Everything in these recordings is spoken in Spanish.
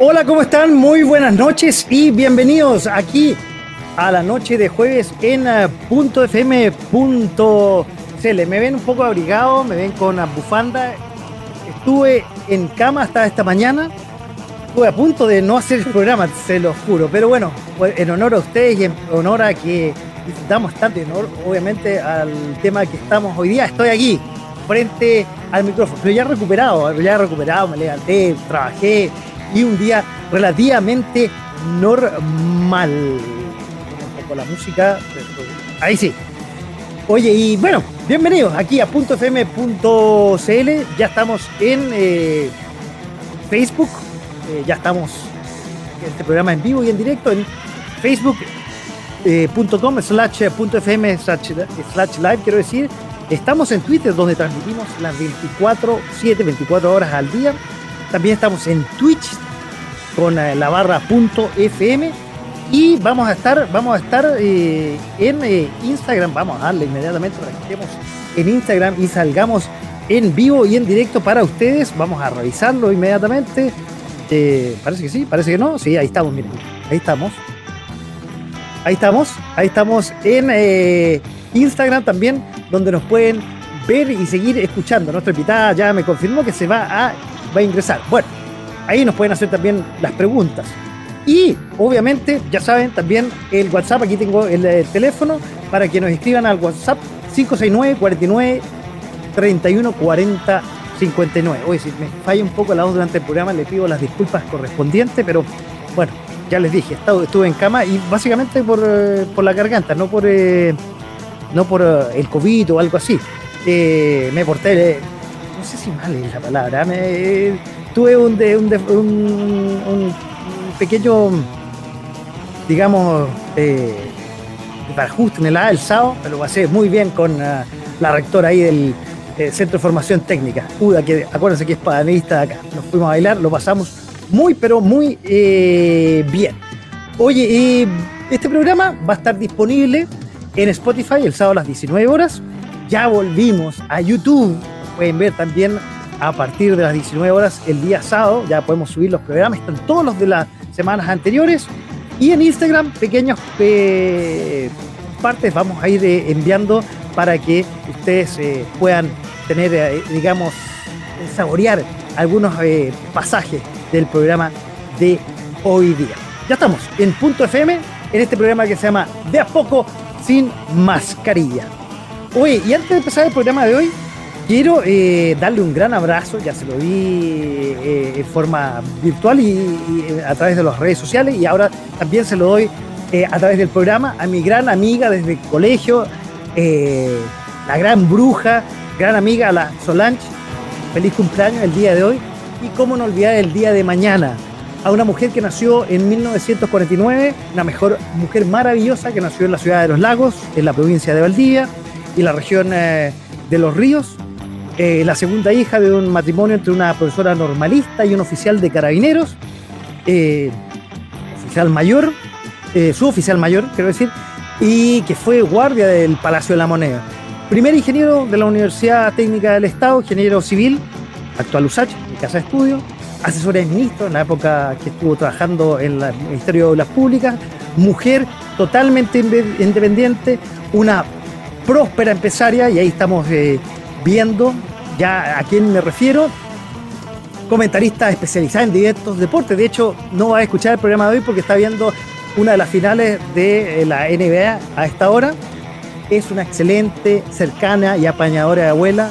Hola, ¿cómo están? Muy buenas noches y bienvenidos aquí a la noche de jueves en eh, punto .fm.cl. Me ven un poco abrigado, me ven con la bufanda. Estuve en cama hasta esta mañana. Estuve a punto de no hacer el programa, se lo juro. Pero bueno, pues, en honor a ustedes y en honor a que disfrutamos tanto, en obviamente al tema que estamos hoy día, estoy aquí frente al micrófono. Pero ya recuperado, ya recuperado, me levanté, trabajé y un día relativamente normal con la música. Ahí sí. Oye, y bueno, bienvenidos aquí a .fm.cl. Ya estamos en eh, Facebook. Eh, ya estamos en este programa en vivo y en directo en facebook.com eh, slash .fm slash live, quiero decir. Estamos en Twitter donde transmitimos las 24, 7, 24 horas al día. También estamos en Twitch con la barra .fm y vamos a estar, vamos a estar eh, en eh, Instagram, vamos a darle inmediatamente para que estemos en Instagram y salgamos en vivo y en directo para ustedes. Vamos a revisarlo inmediatamente. Eh, parece que sí, parece que no. Sí, ahí estamos, miren. Ahí estamos. Ahí estamos. Ahí estamos en Instagram también, donde nos pueden ver y seguir escuchando. Nuestra invitada ya me confirmó que se va a, va a ingresar. Bueno, ahí nos pueden hacer también las preguntas. Y obviamente, ya saben, también el WhatsApp, aquí tengo el, teléfono para que nos escriban al WhatsApp 569 49 31 40 59. Oye, si me falla un poco la voz durante el programa, le pido las disculpas correspondientes, pero bueno, ya les dije, estuve en cama y básicamente por, eh, por la garganta, no por, eh, no por eh, el COVID o algo así. me porté, no sé si mal es la palabra, me, tuve un, pequeño, digamos, eh, para justo en el A el sábado, pero lo pasé muy bien con uh, la rectora ahí del eh, Centro de Formación Técnica, Uda, que acuérdense que es padanista de acá. Nos fuimos a bailar, lo pasamos muy, pero muy eh, bien. Oye, este programa va a estar disponible en Spotify el sábado a las 19 horas. Ya volvimos a YouTube. Pueden ver también a partir de las 19 horas el día sábado. Ya podemos subir los programas. Están todos los de la semanas anteriores. Y en Instagram, pequeñas eh, partes vamos a ir eh, enviando para que ustedes eh, puedan tener, digamos, saborear algunos pasajes del programa de hoy día. Ya estamos en Punto FM, en este programa que se llama De a poco sin mascarilla. Oye, y antes de empezar el programa de hoy, Quiero eh, darle un gran abrazo, ya se lo di eh, en forma virtual y, eh, a través de las redes sociales y ahora también se lo doy a través del programa a mi gran amiga desde el colegio, la gran bruja, gran amiga, la Solange. Feliz cumpleaños el día de hoy. Y cómo no olvidar el día de mañana. A una mujer que nació en 1949, una mejor mujer maravillosa que nació en la ciudad de Los Lagos, en la provincia de Valdivia y la región de Los Ríos, eh, la segunda hija de un matrimonio entre una profesora normalista y un oficial de carabineros, eh, oficial mayor, eh, su mayor, quiero decir, y que fue guardia del Palacio de la Moneda. Primer ingeniero de la Universidad Técnica del Estado, ingeniero civil, actual USACH, en Casa de Estudio, asesora de ministro en la época que estuvo trabajando en el Ministerio de Obras Públicas, mujer totalmente independiente, una próspera empresaria, y ahí estamos viendo ya a quién me refiero. Comentarista especializada en directos deportes. De hecho, no va a escuchar el programa de hoy porque está viendo una de las finales de eh, la NBA a esta hora. Es una excelente, cercana y apañadora de abuela.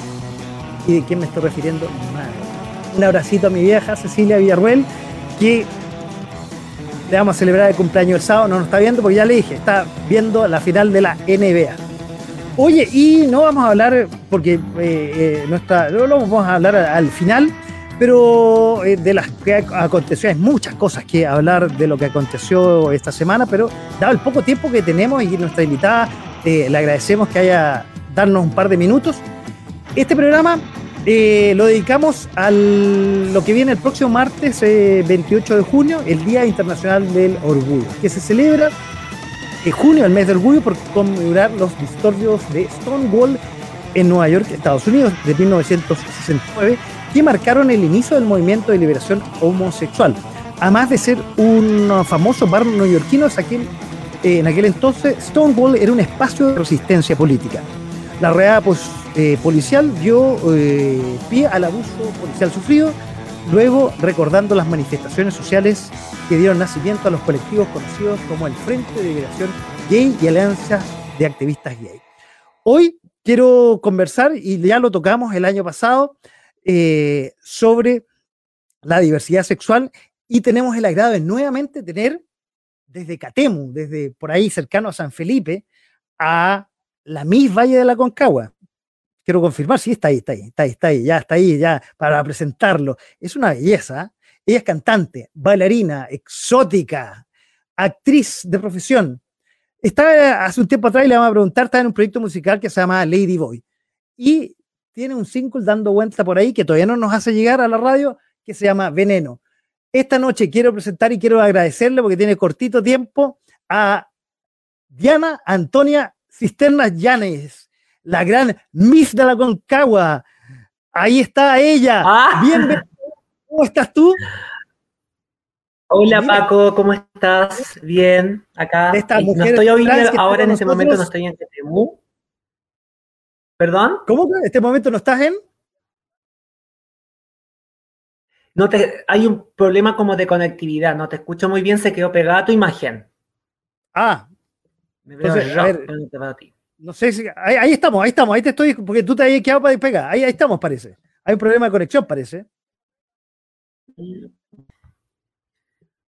¿Y de quién me estoy refiriendo? Un abracito a mi vieja Cecilia Villarruel, que le vamos a celebrar el cumpleaños el sábado. No nos está viendo porque ya le dije, está viendo la final de la NBA. Oye, y no vamos a hablar, porque eh, eh, nuestra, no lo vamos a hablar al final, pero eh, de las que aconteció, hay muchas cosas que hablar de lo que aconteció esta semana, pero dado el poco tiempo que tenemos y nuestra invitada, eh, le agradecemos que haya darnos un par de minutos. Este programa eh, lo dedicamos a lo que viene el próximo martes 28 de junio, el Día Internacional del Orgullo, que se celebra junio, el mes del orgullo, por conmemorar los disturbios de Stonewall en Nueva York, Estados Unidos, de 1969 que marcaron el inicio del movimiento de liberación homosexual. Además de ser un famoso bar neoyorquino, eh, en aquel entonces Stonewall era un espacio de resistencia política. La reada pues, eh, policial dio eh, pie al abuso policial sufrido, luego recordando las manifestaciones sociales que dieron nacimiento a los colectivos conocidos como el Frente de Liberación Gay y Alianza de Activistas Gay. Hoy quiero conversar, y ya lo tocamos el año pasado, eh, sobre la diversidad sexual y tenemos el agrado de nuevamente tener desde Catemu, desde por ahí cercano a San Felipe, a la Miss Valle de la Concagua. Quiero confirmar, sí, está ahí, está ahí, está ahí, está ahí, ya está ahí, ya para presentarlo. Es una belleza. Ella es cantante, bailarina, exótica, actriz de profesión. Estaba hace un tiempo atrás y le vamos a preguntar, está en un proyecto musical que se llama Lady Boy. Y tiene un single dando vuelta por ahí que todavía no nos hace llegar a la radio, que se llama Veneno. Esta noche quiero presentar y quiero agradecerle porque tiene cortito tiempo a Diana Antonia Cisternas Llanes, la gran Miss de la Concagua. Ahí está ella. Ah. Bienvenida. ¿Cómo estás tú? Hola Paco, ¿cómo estás? Bien, acá. no estoy oyendo ahora en ese momento, no estoy en Tetemu. ¿Perdón? ¿Cómo que en este momento no estás en? No te, hay un problema como de conectividad, no te escucho muy bien, se quedó pegada tu imagen. Ah. Me veo a ver, no sé si. Ahí, estamos, ahí estamos, ahí te estoy, porque tú te habías quedado para despegar. Ahí, ahí estamos, parece. Hay un problema de conexión, parece.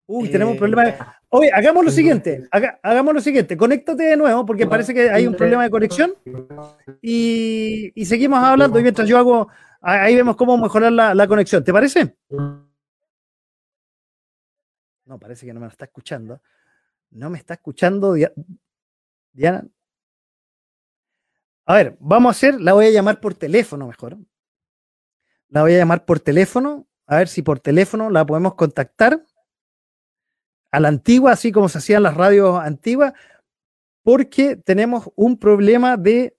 Uy, tenemos un problema. De... Eh, Oye, hagamos lo siguiente, hagamos lo siguiente, conéctate de nuevo porque parece que hay un problema de conexión y, seguimos hablando y mientras yo hago, ahí vemos cómo mejorar la, conexión, ¿te parece? No, parece que no me está escuchando. No me está escuchando Diana. A ver, vamos a hacer, la voy a llamar por teléfono mejor. La voy a llamar por teléfono, a ver si por teléfono la podemos contactar a la antigua, así como se hacían las radios antiguas, porque tenemos un problema de,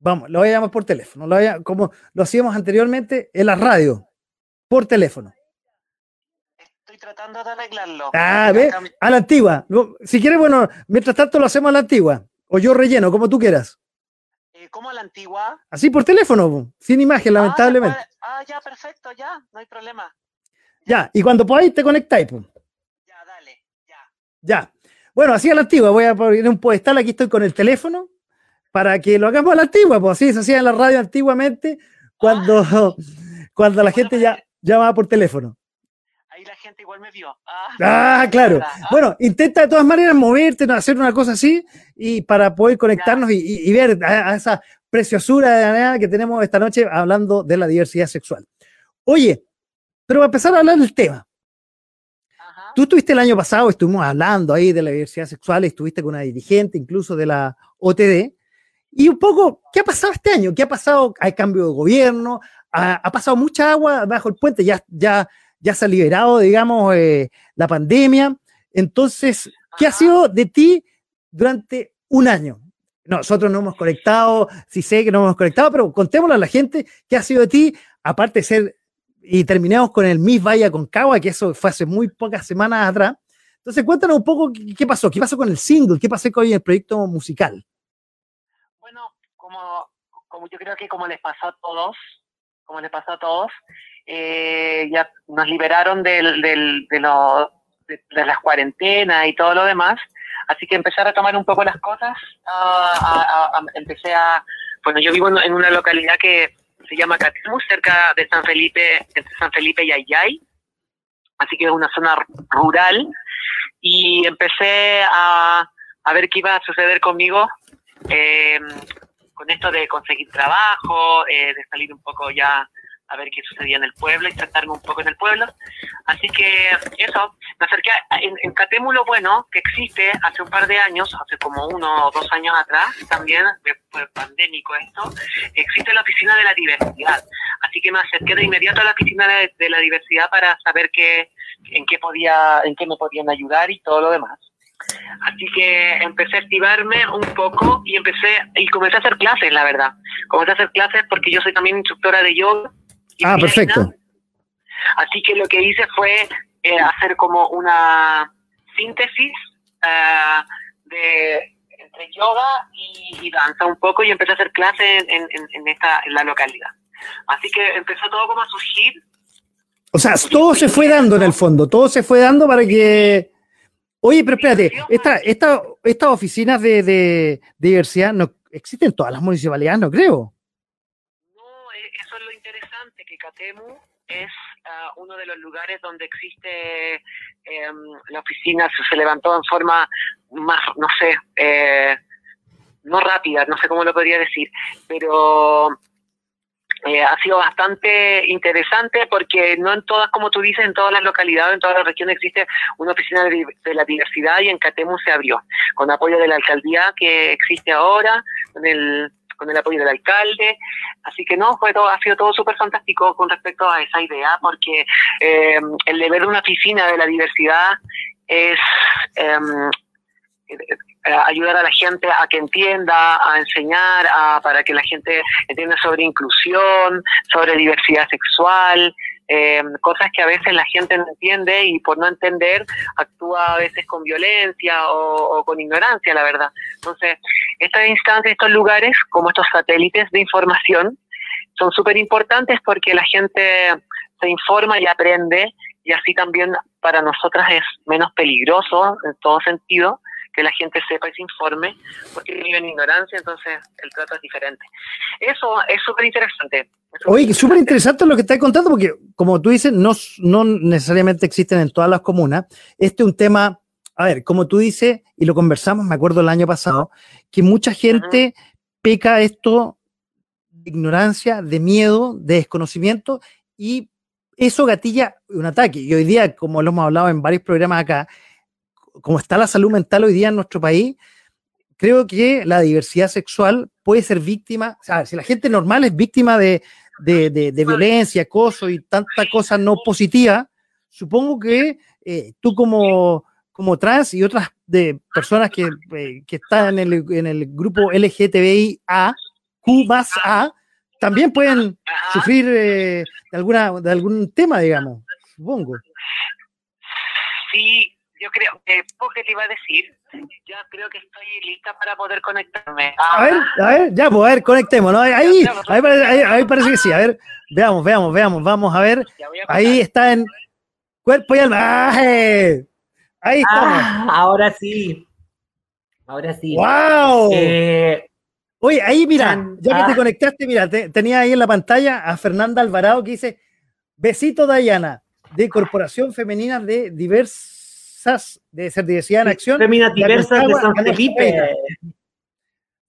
vamos, lo voy a llamar por teléfono, como lo hacíamos anteriormente en la radio, por teléfono. Estoy tratando de arreglarlo. Ah, ve, a la antigua. Si quieres, bueno, mientras tanto lo hacemos a la antigua, o yo relleno, como tú quieras. Eh, ¿Cómo a la antigua? Así por teléfono, sin imagen, ah, lamentablemente. Ah, ya, perfecto, ya, no hay problema. Ya, y cuando podáis te conectáis. Pues. Ya. Bueno, así a la antigua. Voy a poner un pedestal. Aquí estoy con el teléfono para que lo hagamos a la antigua. Pues así se hacía en la radio antiguamente cuando, ah. cuando la gente ya llamaba por teléfono. La igual me vio. Ah, ah claro. Bueno, intenta de todas maneras moverte, hacer una cosa así y para poder conectarnos y, ver a, esa preciosura de manera que tenemos esta noche hablando de la diversidad sexual. Oye, pero a empezar a hablar del tema. Tú estuviste el año pasado, estuvimos hablando ahí de la diversidad sexual, estuviste con una dirigente incluso de la OTD. Y un poco, ¿qué ha pasado este año? ¿Qué ha pasado? Hay cambio de gobierno, ha, pasado mucha agua bajo el puente, ya, ya, ya se ha liberado, digamos, eh, la pandemia. Entonces, ¿qué ha sido de ti durante un año? Nosotros no hemos conectado, sí sé que no hemos conectado, pero contémosle a la gente qué ha sido de ti, aparte de ser y terminamos con el Miss Vaya con Cagua, que eso fue hace muy pocas semanas atrás. Entonces, cuéntanos un poco qué, pasó, qué pasó con el single, qué pasó con el proyecto musical. Bueno, como, como yo creo que como les pasó a todos, como les pasó a todos, eh, ya nos liberaron del, del, de, lo, de, las cuarentenas y todo lo demás, así que empezar a tomar un poco las cosas, empecé a, bueno, yo vivo en una localidad que se llama Catemu, cerca de San Felipe, entre San Felipe y Ayay, así que es una zona rural, y empecé a, a ver qué iba a suceder conmigo eh, con esto de conseguir trabajo, eh, de salir un poco ya a ver qué sucedía en el pueblo y tratarme un poco en el pueblo. Así que eso, me acerqué en, en Catemu lo bueno que existe hace un par de años, hace como uno o dos años atrás, también, después pandémico esto, existe la oficina de la diversidad. Así que me acerqué de inmediato a la oficina de, de la diversidad para saber qué, en qué podía, en qué me podían ayudar y todo lo demás. Así que empecé a activarme un poco y empecé y comencé a hacer clases, la verdad. Comencé a hacer clases porque yo soy también instructora de yoga Ah, perfecto. Así que lo que hice fue eh, hacer como una síntesis uh, de entre yoga y, danza un poco y empecé a hacer clases en, en, esta, en la localidad. Así que empezó todo como a surgir. O sea, todo se fue dando en el fondo, todo se fue dando para que... Oye, pero espérate, esta, esta, estas oficinas de, de, diversidad no existen en todas las municipalidades, no creo. Catemu es ah, uno de los lugares donde existe em, la oficina, se, levantó en forma más, no sé, eh, no rápida, no sé cómo lo podría decir, pero eh, ha sido bastante interesante porque no en todas, como tú dices, en todas las localidades, en todas las regiones existe una oficina de, de, la diversidad y en Catemu se abrió, con apoyo de la alcaldía que existe ahora, con el con el apoyo del alcalde. Así que no, fue todo, ha sido todo súper fantástico con respecto a esa idea, porque eh, el deber de una oficina de la diversidad es em, eh, ayudar a la gente a que entienda, a enseñar, a, para que la gente entienda sobre inclusión, sobre diversidad sexual, eh, cosas que a veces la gente no entiende y por no entender actúa a veces con violencia o, con ignorancia, la verdad. Entonces, estas instancias, estos lugares, como estos satélites de información, son súper importantes porque la gente se informa y aprende y así también para nosotras es menos peligroso en todo sentido que la gente sepa y se informe, porque vive en ignorancia, entonces el trato es diferente. Eso es súper interesante. Oye, súper interesante lo que estás contando, porque como tú dices, no, no necesariamente existen en todas las comunas. Este es un tema, a ver, como tú dices, y lo conversamos, me acuerdo el año pasado, que mucha gente peca esto de ignorancia, de miedo, de desconocimiento, y eso gatilla un ataque. Y hoy día, como lo hemos hablado en varios programas acá, como está la salud mental hoy día en nuestro país, creo que la diversidad sexual puede ser víctima, o sea, si la gente normal es víctima de, violencia, acoso y tanta cosa no positiva, supongo que eh, tú como, como trans y otras de personas que, eh, están en el, en el grupo LGTBIA, Q más A, también pueden sufrir eh, de, alguna, de algún tema, digamos, supongo. Sí, yo creo que, ¿qué te iba a decir? Ya creo que estoy lista para poder conectarme. A ver, a ver, ya, pues, a ver, conectemos, ¿no? Ahí, ahí, parece, que sí, a ver, veamos, veamos, veamos, vamos a ver. ahí está en cuerpo y alma. ¡Ay! Ahí estamos. Ah, ahora sí. Ahora sí. ¡Wow! Eh, Oye, ahí mira, ya que te ah. conectaste, mira, tenía ahí en la pantalla a Fernanda Alvarado que dice, besito Dayana, de Corporación Femenina de Divers de ser diversidad en acción. Feminas diversas de San Felipe.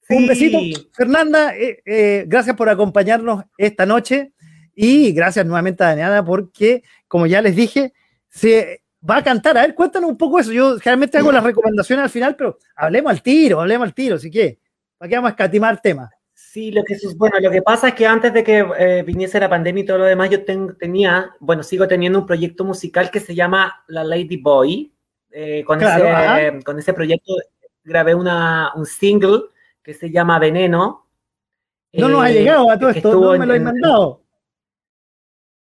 Un besito, Fernanda. Eh, eh, gracias por acompañarnos esta noche y gracias nuevamente a Daniela porque, como ya les dije, se va a cantar. A ver, cuéntanos un poco eso. Yo generalmente hago las recomendaciones al final, pero hablemos al tiro, hablemos al tiro, si que ¿Para qué vamos a escatimar temas? Sí, lo que, bueno, lo que pasa es que antes de que eh, viniese la pandemia y todo lo demás, yo tenía, bueno, sigo teniendo un proyecto musical que se llama La Lady Boy, eh, con, ese, con, ese, proyecto grabé una, un single que se llama Veneno. No nos ha eh, llegado a todo esto, no me lo he mandado.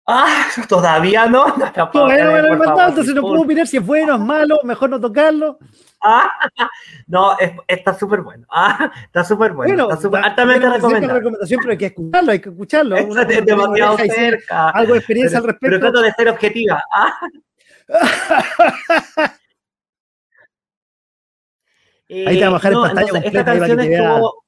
Ah, todavía no. No, todavía no me lo he mandado, entonces no puedo opinar si es bueno es malo, mejor no tocarlo. Ah, no, está súper bueno. Ah, está súper bueno. está super, altamente recomendado. recomendación, pero hay que escucharlo, hay que escucharlo. es demasiado cerca. Algo de experiencia al respecto. Pero trato de ser objetiva. Ah. Ahí te en pantalla. esta canción estuvo.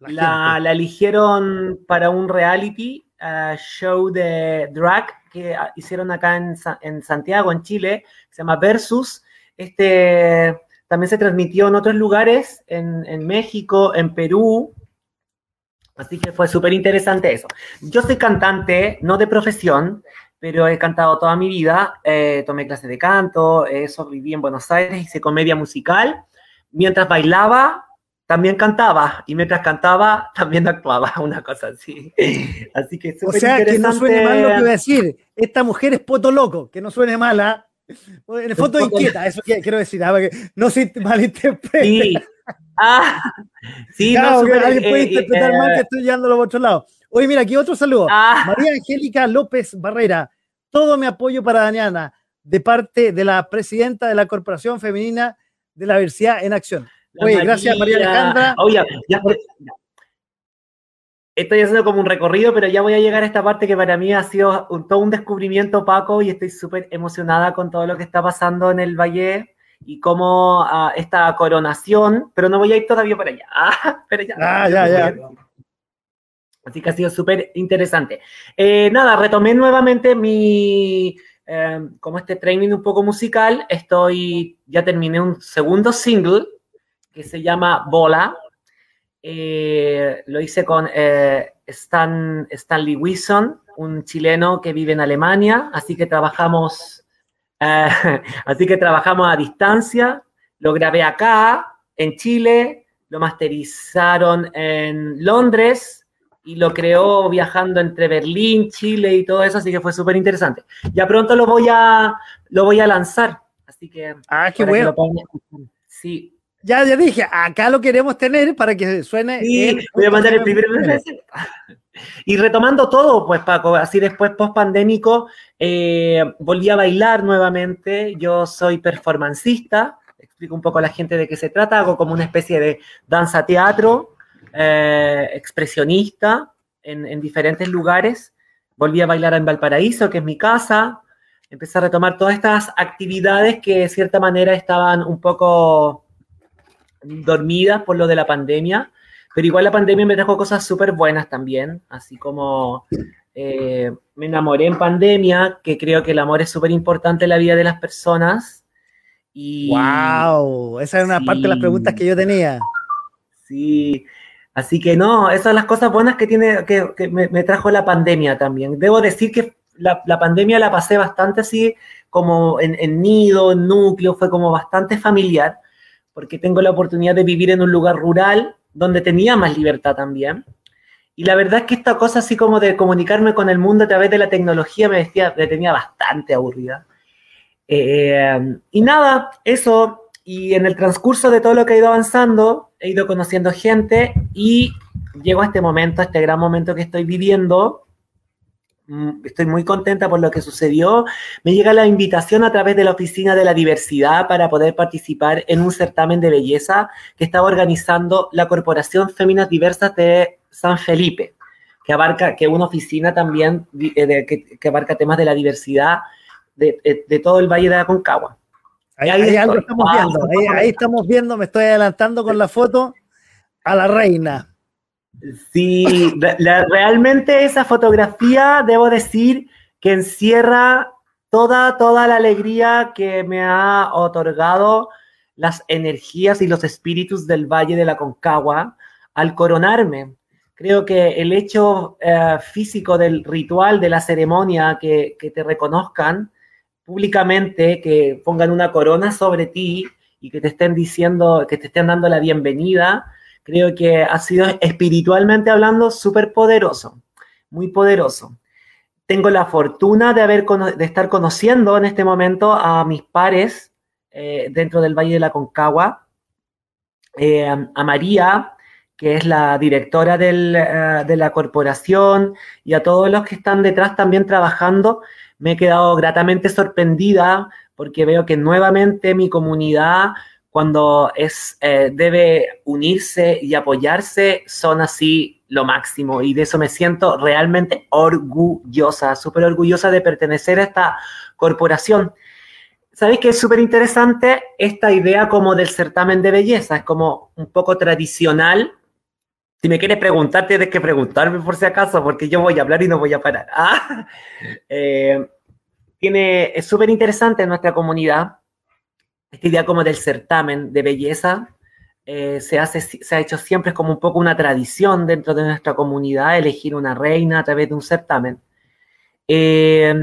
la, eligieron para un reality uh, show de drag que uh, hicieron acá en, en, Santiago, en Chile, se llama Versus. Este también se transmitió en otros lugares, en, en México, en Perú, Así que fue súper interesante eso. Yo soy cantante, no de profesión, pero he cantado toda mi vida. Eh, tomé clases de canto, eso viví en Buenos Aires, hice comedia musical. Mientras bailaba, también cantaba. Y mientras cantaba, también actuaba, una cosa así. Así que O sea, que no suene mal lo que voy a decir. Esta mujer es poto loco, que no suene mala. En el foto inquieta, eso quiero decir, ah, no se malinterprete. Sí. Ah, sí, no, alguien puede eh, interpretar mal que eh, estoy llevándolo a otro lado. Oye, mira, aquí otro saludo. Ah. María Angélica López Barrera. Todo mi apoyo para Daniana, de parte de la presidenta de la Corporación Femenina de la Diversidad en Acción. Oye, gracias María Alejandra. Oye, ya, estoy haciendo como un recorrido, pero ya voy a llegar a esta parte que para mí ha sido todo un descubrimiento, Paco, y estoy súper emocionada con todo lo que está pasando en el Valle y cómo ah, esta coronación, pero no voy a ir todavía para allá. Ah, pero ya. Ah, ya, ya. Así que ha sido súper interesante. Eh, nada, retomé nuevamente mi, eh, como este training un poco musical. Estoy, ya terminé un segundo single que se llama Bola. Eh, lo hice con Stan, Stanley Wilson, un chileno que vive en Alemania. Así que trabajamos, así que trabajamos a distancia. Lo grabé acá, en Chile. Lo masterizaron en Londres y lo creó viajando entre Berlín, Chile y todo eso, así que fue súper interesante. Ya pronto lo voy a lo voy a lanzar, así que ah, qué bueno. sí. Ya, ya dije, acá lo queremos tener para que suene. Sí, voy a mandar el primer Y retomando todo, pues Paco, así después post pandémico, eh, volví a bailar nuevamente. Yo soy performancista, explico un poco a la gente de qué se trata, hago como una especie de danza teatro eh, expresionista en, diferentes lugares. Volví a bailar en Valparaíso, que es mi casa. Empecé a retomar todas estas actividades que de cierta manera estaban un poco dormidas por lo de la pandemia. Pero igual la pandemia me trajo cosas súper buenas también, así como eh, me enamoré en pandemia, que creo que el amor es súper importante en la vida de las personas. Y, ¡Wow! Esa es una parte de las preguntas que yo tenía. Sí, Así que no, esas son las cosas buenas que tiene, que, me, trajo la pandemia también. Debo decir que la, pandemia la pasé bastante así, como en, nido, en núcleo, fue como bastante familiar, porque tengo la oportunidad de vivir en un lugar rural donde tenía más libertad también. Y la verdad es que esta cosa así como de comunicarme con el mundo a través de la tecnología me, decía, me tenía bastante aburrida. Eh, y nada, eso, y en el transcurso de todo lo que he ido avanzando, he ido conociendo gente y llego a este momento, a este gran momento que estoy viviendo. Mm, estoy muy contenta por lo que sucedió. Me llega la invitación a través de la Oficina de la Diversidad para poder participar en un certamen de belleza que estaba organizando la Corporación Féminas Diversas de San Felipe, que abarca, que una oficina también eh, que, abarca temas de la diversidad de, de todo el Valle de Aconcagua. Ahí, algo estamos ah, viendo, ahí, estamos viendo, me estoy adelantando con la foto a la reina. Sí, realmente esa fotografía, debo decir, que encierra toda, toda la alegría que me ha otorgado las energías y los espíritus del Valle de la Concagua al coronarme. Creo que el hecho eh, físico del ritual, de la ceremonia, que, que te reconozcan, públicamente que pongan una corona sobre ti y que te estén diciendo, que te estén dando la bienvenida, creo que ha sido espiritualmente hablando súper poderoso, muy poderoso. Tengo la fortuna de, haber, de estar conociendo en este momento a mis pares eh, dentro del Valle de la Concagua, eh, a María, que es la directora eh, de la corporación, y a todos los que están detrás también trabajando me he quedado gratamente sorprendida porque veo que nuevamente mi comunidad, cuando es, eh, debe unirse y apoyarse, son así lo máximo. Y de eso me siento realmente orgullosa, súper orgullosa de pertenecer a esta corporación. ¿Sabéis que es súper interesante esta idea como del certamen de belleza? Es como un poco tradicional si me quieres preguntar, tienes que preguntarme por si acaso, porque yo voy a hablar y no voy a parar. Ah, eh, tiene, es súper interesante nuestra comunidad esta idea como del certamen de belleza. eh, se, hace, se ha hecho siempre como un poco una tradición dentro de nuestra comunidad elegir una reina a través de un certamen. Eh,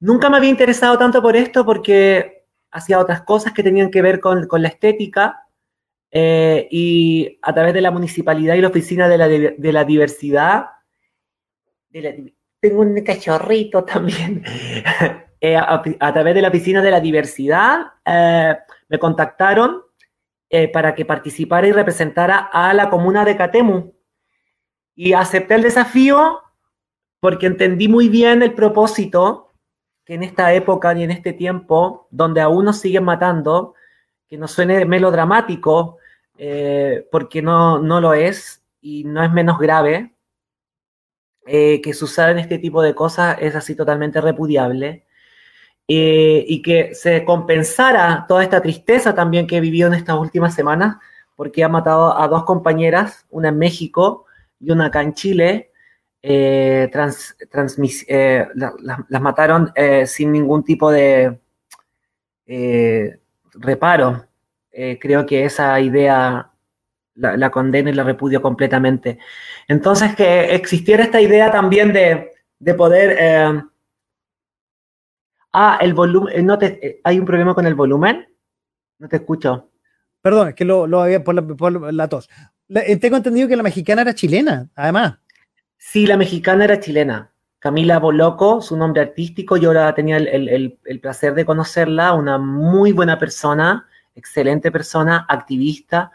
nunca me había interesado tanto por esto porque hacía otras cosas que tenían que ver con, la estética eh, y a través de la municipalidad y la oficina de la, de la diversidad, tengo un cachorrito también, a, través de la oficina de la diversidad me contactaron eh, para que participara y representara a la comuna de Catemu. Y acepté el desafío porque entendí muy bien el propósito que en esta época y en este tiempo, donde aún nos siguen matando, que no suene melodramático, eh, porque no, no lo es y no es menos grave, eh, que sucedan este tipo de cosas es así totalmente repudiable. Eh, y que se compensara toda esta tristeza también que he vivido en estas últimas semanas, porque ha matado a dos compañeras, una en México y una acá en Chile. Eh, las mataron sin ningún tipo de reparo. Creo que esa idea la, la condeno y la repudio completamente. Entonces, que existiera esta idea también de, de poder Ah, el volumen, eh, no te, eh, ¿hay un problema con el volumen? No te escucho. Perdón, es que lo, había por la, tos. Eh, tengo entendido que la mexicana era chilena, además. Sí, la mexicana era chilena. Camila Boloco, su nombre artístico, yo ahora tenía el, placer de conocerla, una muy buena persona, excelente persona, activista,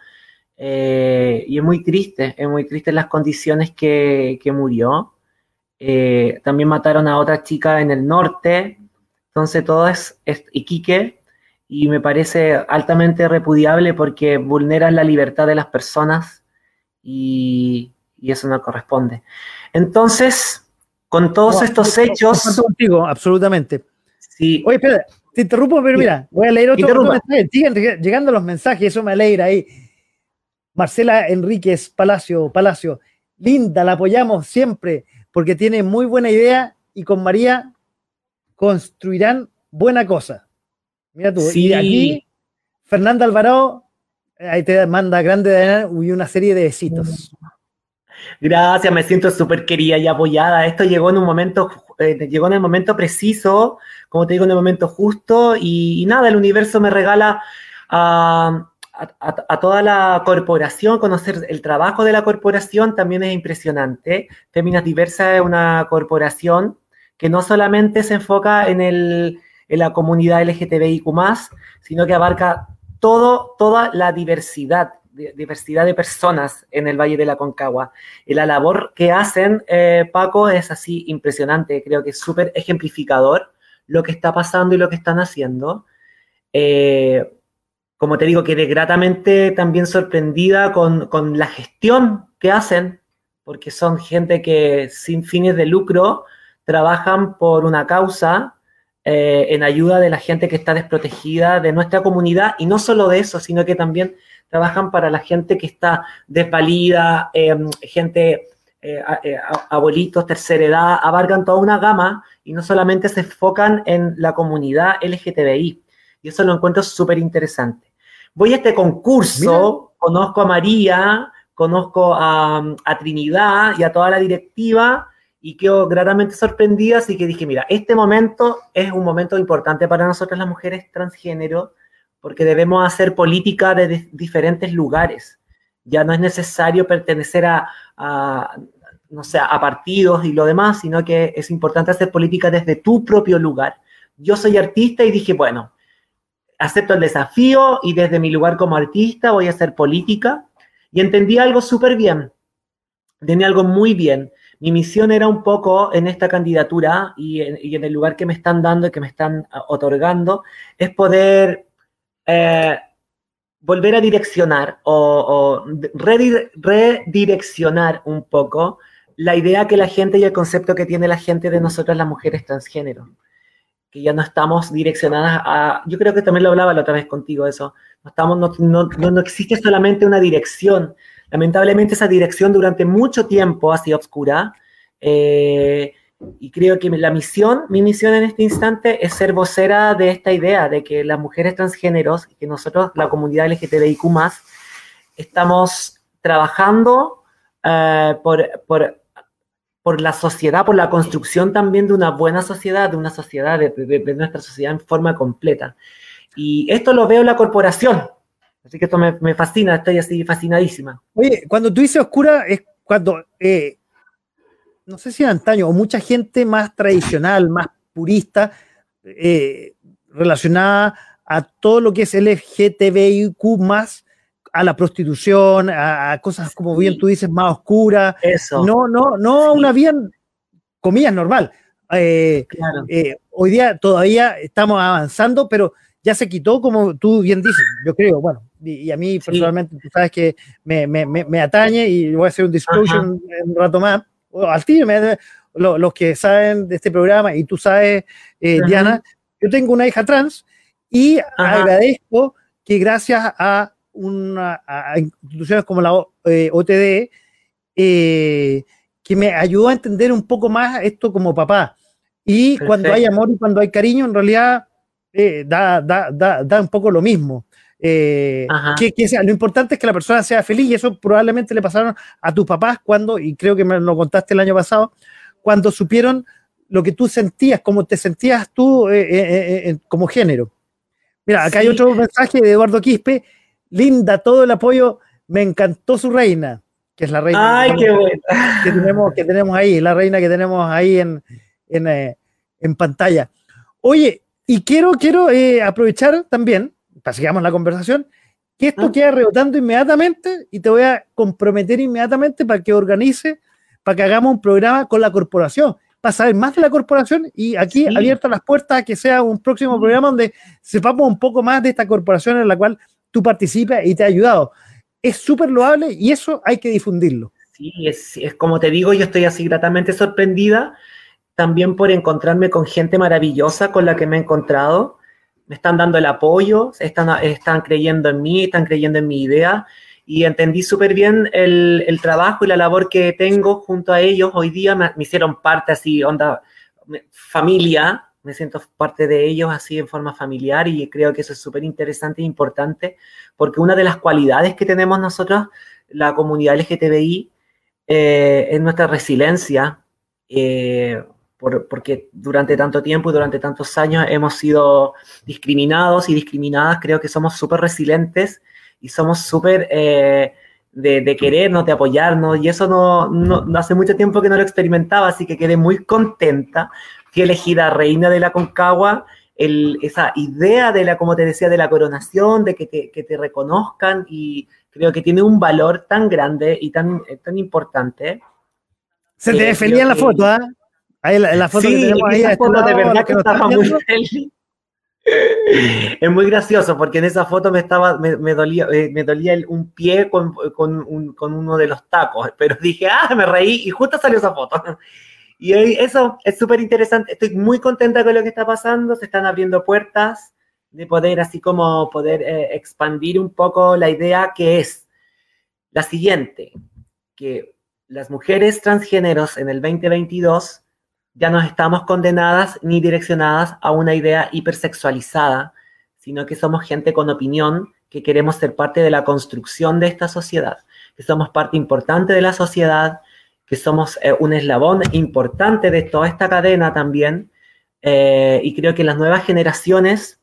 y es muy triste, es muy triste las condiciones que, murió. también mataron a otra chica en el norte, entonces todo es, Iquique y me parece altamente repudiable porque vulnera la libertad de las personas y, eso no corresponde. Entonces, con todos estos hechos... contigo, absolutamente. Sí. Oye, espera, te interrumpo, pero mira, voy a leer otro mensaje. Siguen llegando los mensajes, eso me alegra ahí. Marcela Enríquez Palacio, Palacio, linda, la apoyamos siempre porque tiene muy buena idea y con María construirán buena cosa. Mira tú, y aquí Fernanda Alvarado, ahí te manda grande y una serie de besitos. Gracias, me siento súper querida y apoyada. Esto llegó en un momento, eh, llegó en el momento preciso, como te digo, en el momento justo, y, nada, el universo me regala a, a, toda la corporación, conocer el trabajo de la corporación también es impresionante. Féminas Diversas es una corporación que no solamente se enfoca en, el, en la comunidad LGTBIQ, sino que abarca todo, toda la diversidad, diversidad de personas en el Valle de la Concagua. Y la labor que hacen, eh, Paco, es así impresionante, creo que es súper ejemplificador lo que está pasando y lo que están haciendo. Eh, como te digo, quedé gratamente también sorprendida con, con, la gestión que hacen, porque son gente que sin fines de lucro trabajan por una causa eh, en ayuda de la gente que está desprotegida de nuestra comunidad y no solo de eso, sino que también trabajan para la gente que está desvalida, em, gente, eh, eh, abuelitos, tercera edad, abarcan toda una gama y no solamente se enfocan en la comunidad LGTBI. Y eso lo encuentro súper interesante. Voy a este concurso, conozco a María, conozco a, a Trinidad y a toda la directiva y quedo gratamente sorprendida, así que dije, mira, este momento es un momento importante para nosotras las mujeres transgénero, porque debemos hacer política de diferentes lugares. Ya no es necesario pertenecer a, no sé, a partidos y lo demás, sino que es importante hacer política desde tu propio lugar. Yo soy artista y dije, bueno, acepto el desafío y desde mi lugar como artista voy a hacer política. Y entendí algo súper bien, entendí algo muy bien, mi misión era un poco en esta candidatura y en, el lugar que me están dando y que me están ah, otorgando, es poder eh, volver a direccionar o, redireccionar un poco la idea que la gente y el concepto que tiene la gente de nosotras las mujeres transgénero. Que ya no estamos direccionadas a. Yo creo que también lo hablaba la otra vez contigo, eso. No, estamos, no, no existe solamente una dirección, Lamentablemente esa dirección durante mucho tiempo ha sido oscura eh, y creo que la misión, mi misión en este instante es ser vocera de esta idea de que las mujeres transgéneros, que nosotros, la comunidad LGTBIQ+, estamos trabajando eh, por, por, por, la sociedad, por la construcción también de una buena sociedad, de una sociedad, de, de, nuestra sociedad en forma completa. Y esto lo veo en la corporación. Así que esto me, me fascina, estoy así fascinadísima. Oye, cuando tú dices oscura, es cuando, eh, no sé si antaño, o mucha gente más tradicional, más purista, eh, relacionada a todo lo que es LGTBIQ más a la prostitución, a, cosas como bien tú dices, más oscuras. Eso. No, no, no una vía, comillas, normal. Eh, eh, hoy día todavía estamos avanzando, pero ya se quitó, como tú bien dices, yo creo, bueno, y, a mí personalmente, tú sabes que me, me, me, atañe y voy a hacer un disclosure en un rato más, al tío, los que saben de este programa y tú sabes, eh, Diana, yo tengo una hija trans y agradezco que gracias a una, instituciones como la OTD, eh, que me ayudó a entender un poco más esto como papá. Y cuando hay amor y cuando hay cariño, en realidad eh, da, da, da, da, un poco lo mismo. Eh, que, sea, lo importante es que la persona sea feliz y eso probablemente le pasaron a tus papás cuando, y creo que me lo contaste el año pasado, cuando supieron lo que tú sentías, cómo te sentías tú como género. Mira, acá hay otro mensaje de Eduardo Quispe. Linda, todo el apoyo, me encantó su reina, que es la reina Ay, que, tenemos, que tenemos ahí, la reina que tenemos ahí en, en, eh, en pantalla. Oye, y quiero, quiero eh, aprovechar también, para sigamos la conversación, que esto ah. queda rebotando inmediatamente y te voy a comprometer inmediatamente para que organice, para que hagamos un programa con la corporación, para saber más de la corporación y aquí abiertas las puertas a que sea un próximo programa donde sepamos un poco más de esta corporación en la cual tú participas y te ha ayudado. Es súper loable y eso hay que difundirlo. Sí, es, es, como te digo, yo estoy así gratamente sorprendida también por encontrarme con gente maravillosa con la que me he encontrado. Me están dando el apoyo, están, están creyendo en mí, están creyendo en mi idea y entendí súper bien el, el, trabajo y la labor que tengo junto a ellos. Hoy día me, me hicieron parte así, onda, familia, me siento parte de ellos así en forma familiar y creo que eso es súper interesante e importante porque una de las cualidades que tenemos nosotros, la comunidad LGTBI, eh, es nuestra resiliencia, eh, porque durante tanto tiempo y durante tantos años hemos sido discriminados y discriminadas, creo que somos súper resilientes y somos súper... Eh, de, de, querernos, de apoyarnos, y eso no, no, no, hace mucho tiempo que no lo experimentaba, así que quedé muy contenta fui elegida reina de la Concagua, el, esa idea de la, como te decía, de la coronación, de que te, que te reconozcan y creo que tiene un valor tan grande y tan, tan importante. Se te ve feliz en la foto, ¿ah? Ahí la, la foto sí, que tenemos ahí. Esa foto de verdad que, estaba muy feliz. Es muy gracioso porque en esa foto me estaba, me, me dolía, eh, me dolía el, un pie con, con, un, con, uno de los tacos, pero dije, ah, me reí y justo salió esa foto. Y eso es súper interesante. Estoy muy contenta con lo que está pasando. Se están abriendo puertas de poder, así como poder eh, expandir un poco la idea que es la siguiente, que las mujeres transgéneros en el 2022 ya no estamos condenadas ni direccionadas a una idea hipersexualizada, sino que somos gente con opinión, que queremos ser parte de la construcción de esta sociedad, que somos parte importante de la sociedad, que somos eh, un eslabón importante de toda esta cadena también. Eh, y creo que las nuevas generaciones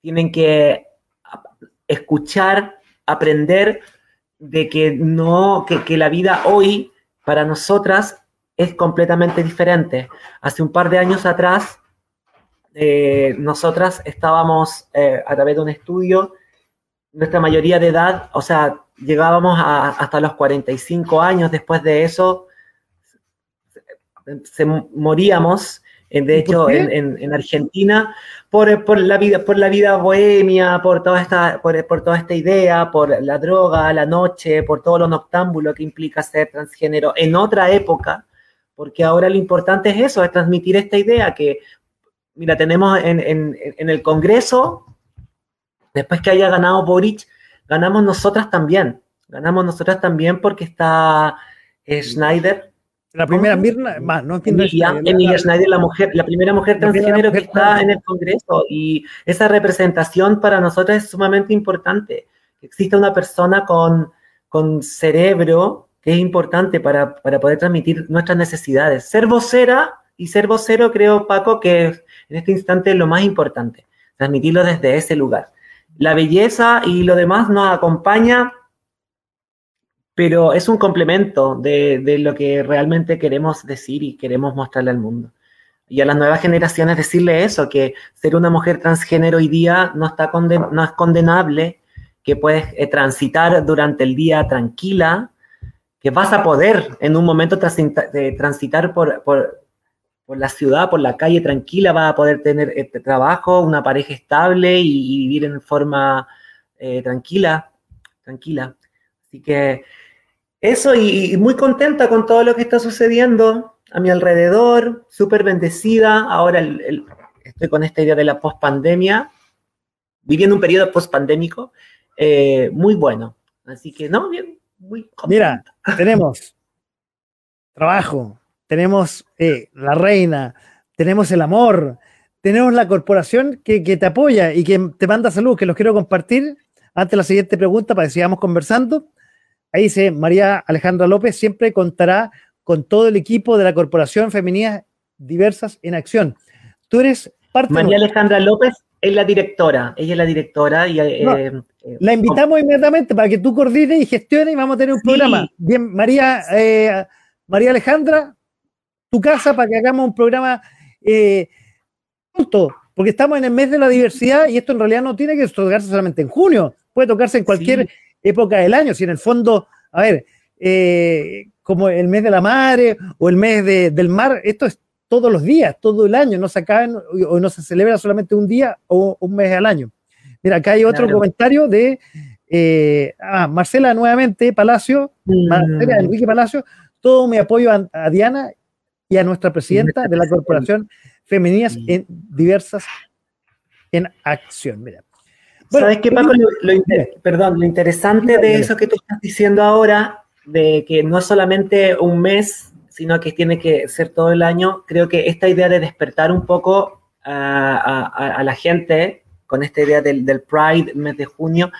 tienen que escuchar, aprender de que no, que, la vida hoy para nosotras es completamente diferente. Hace un par de años atrás, eh, nosotras estábamos a través de un estudio, nuestra mayoría de edad, o sea, llegábamos hasta los 45 años, después de eso se, moríamos, de hecho en, Argentina, por, la vida, por la vida bohemia, por toda, esta, por, toda esta idea, por la droga, la noche, por todo lo noctámbulo que implica ser transgénero en otra época, porque ahora lo importante es eso, es transmitir esta idea que, mira, tenemos en, en el Congreso, después que haya ganado Boric, ganamos nosotras también. Ganamos nosotras también porque está eh, Schneider. La primera Mirna, no entiendo. Emilia, Schneider, la mujer, la primera mujer transgénero que está en el Congreso y esa representación para nosotros es sumamente importante. que exista una persona con, con cerebro que es importante para, para, poder transmitir nuestras necesidades. Ser vocera y ser vocero, creo, Paco, que en este instante es lo más importante, transmitirlo desde ese lugar. La belleza y lo demás nos acompaña, pero es un complemento de, de lo que realmente queremos decir y queremos mostrarle al mundo y a las nuevas generaciones decirle eso, que ser una mujer transgénero hoy día no, está no es condenable, que puedes eh, transitar durante el día tranquila, que vas a poder en un momento transitar por, la ciudad, por la calle tranquila, vas a poder tener este trabajo, una pareja estable y, vivir en forma eh, tranquila, tranquila. Así que eso y muy contenta con todo lo que está sucediendo a mi alrededor, súper bendecida. Ahora estoy con esta idea de la pospandemia, viviendo un periodo pospandémico eh, muy bueno. Así que, no, bien, muy Mira, tenemos trabajo, tenemos eh, la reina, tenemos el amor, tenemos la corporación que, te apoya y que te manda salud, que los quiero compartir. Antes de la siguiente pregunta, para que sigamos conversando. Ahí dice María Alejandra López, siempre contará con todo el equipo de la Corporación Femenina Diversas en Acción. Tú eres parte... María Alejandra López es la directora, ella es la directora y... Eh, eh, la invitamos inmediatamente para que tú coordines y gestiones y vamos a tener un programa. Bien, María, eh, María Alejandra, tu casa para que hagamos un programa juntos, porque estamos en el mes de la diversidad y esto en realidad no tiene que tocarse solamente en junio, puede tocarse en cualquier época del año, si en el fondo, a ver, como el mes de la madre o el mes del mar, esto es todos los días, todo el año, no se acaban o no se celebra solamente un día o un mes al año. Mira, acá hay otro comentario de eh, ah, Marcela nuevamente, Palacio, mm. Marcela Enrique Palacio, todo mi apoyo a, Diana y a nuestra presidenta de la Corporación Femeninas en diversas en acción. Mira. ¿Sabes qué, Paco? perdón, lo interesante de eso que tú estás diciendo ahora de que no es solamente un mes, sino que tiene que ser todo el año, creo que esta idea de despertar un poco a, la gente con esta idea del, Pride, mes de junio,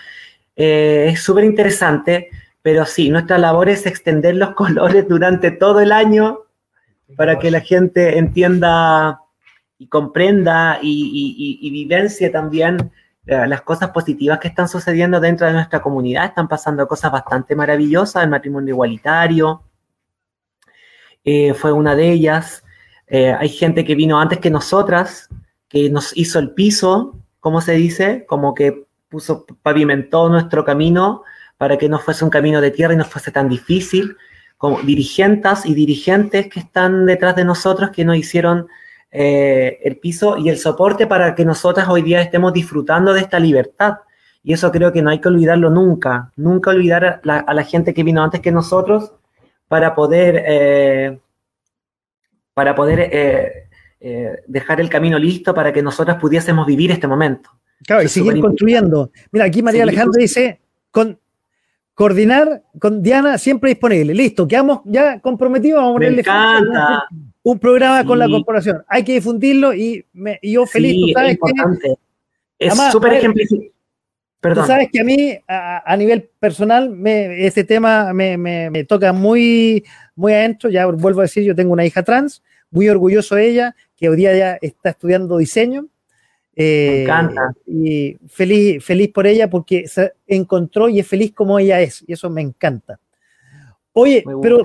eh, es súper interesante, pero sí, nuestra labor es extender los colores durante todo el año para que la gente entienda y comprenda y, y, y vivencie también eh, las cosas positivas que están sucediendo dentro de nuestra comunidad. Están pasando cosas bastante maravillosas. El matrimonio igualitario eh, fue una de ellas. Eh, hay gente que vino antes que nosotras, que nos hizo el piso, ¿cómo se dice? Como que puso, pavimentó nuestro camino para que no fuese un camino de tierra y no fuese tan difícil. Como dirigentes y dirigentes que están detrás de nosotros que nos hicieron eh, el piso y el soporte para que nosotras hoy día estemos disfrutando de esta libertad. Y eso creo que no hay que olvidarlo nunca, nunca olvidar a la, gente que vino antes que nosotros para poder, eh, para poder eh, dejar el camino listo para que nosotras pudiésemos vivir este momento. Claro, y seguir construyendo. Mira, aquí María Alejandra dice, con, coordinar con Diana siempre disponible. Listo, quedamos ya comprometidos. Vamos a ponerle Me encanta un programa con la corporación. Hay que difundirlo y, yo feliz. sabes es es súper ejemplificado. Perdón. Tú sabes que a mí, a, nivel personal, me, este tema me, toca muy, muy adentro. Ya vuelvo a decir, yo tengo una hija trans, muy orgulloso de ella, que hoy día ya está estudiando diseño. Eh, me encanta. Y feliz, feliz por ella porque se encontró y es feliz como ella es. Y eso me encanta. Oye, pero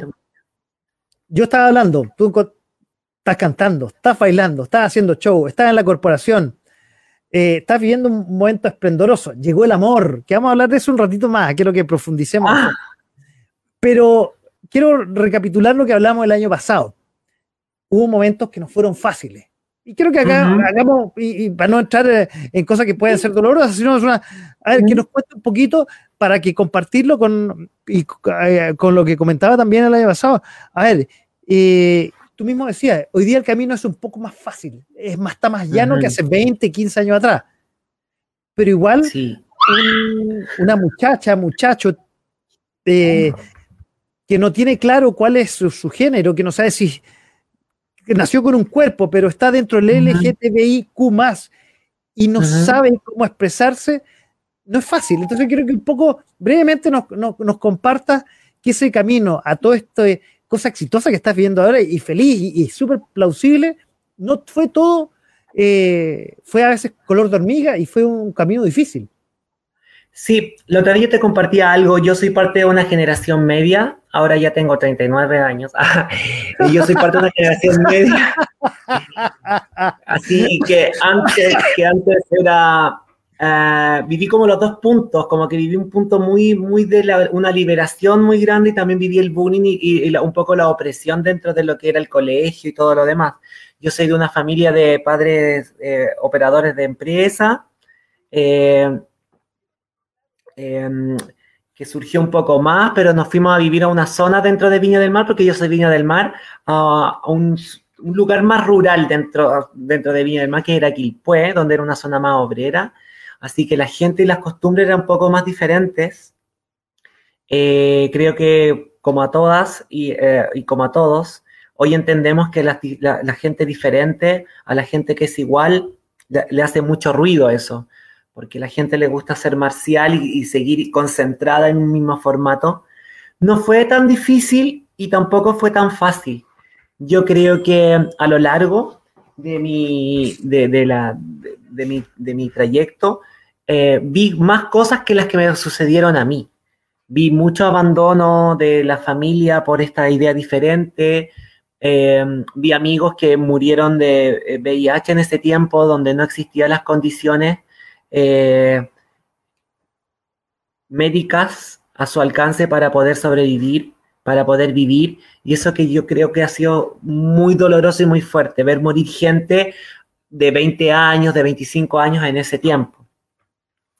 yo estaba hablando, tú estás cantando, estás bailando, estás haciendo show, estás en la corporación, eh, estás viviendo un momento esplendoroso, llegó el amor, que vamos a hablar de eso un ratito más, quiero que profundicemos. Ah. Pero quiero recapitular lo que hablamos el año pasado. Hubo momentos que no fueron fáciles. Y quiero que acá hagamos, y, para no entrar eh, en cosas que pueden ser dolorosas, sino es una, a ver, que nos cueste un poquito para que compartirlo con, y, eh, con lo que comentaba también el año pasado. A ver, eh, tú mismo decías, hoy día el camino es un poco más fácil, es más, está más llano que hace 20, 15 años atrás. Pero igual, una muchacha, muchacho, eh, que no tiene claro cuál es su, género, que no sabe si nació con un cuerpo, pero está dentro del LGTBIQ y no sabe cómo expresarse, no es fácil. Entonces quiero que un poco brevemente nos, nos, nos compartas que ese camino a todo esto cosa exitosa que estás viendo ahora y feliz y, súper plausible, no fue todo, eh, fue a veces color de hormiga y fue un camino difícil. Sí, lo otro día te compartía algo. Yo soy parte de una generación media. Ahora ya tengo 39 años. y yo soy parte de una generación media. Así que antes, que antes era Uh, viví como los dos puntos, como que viví un punto muy, muy de la, una liberación muy grande y también viví el bullying y, un poco la opresión dentro de lo que era el colegio y todo lo demás. Yo soy de una familia de padres eh, operadores de empresa, eh, em, que surgió un poco más, pero nos fuimos a vivir a una zona dentro de Viña del Mar, porque yo soy Viña del Mar, a un, un lugar más rural dentro, dentro de Viña del Mar, que era Quilpué, donde era una zona más obrera. Así que la gente y las costumbres eran un poco más diferentes. Eh, creo que como a todas eh, y, como a todos, hoy entendemos que la, gente diferente a la gente que es igual le, hace mucho ruido eso, porque la gente le gusta ser marcial y seguir concentrada en un mismo formato. No fue tan difícil y tampoco fue tan fácil. Yo creo que a lo largo de mi, de, la, de, mi, de mi trayecto, eh, vi más cosas que las que me sucedieron a mí. Vi mucho abandono de la familia por esta idea diferente. Eh, vi amigos que murieron de VIH en ese tiempo, donde no existían las condiciones eh, médicas a su alcance para poder sobrevivir, para poder vivir. Y eso que yo creo que ha sido muy doloroso y muy fuerte, ver morir gente de 20 años, de 25 años en ese tiempo.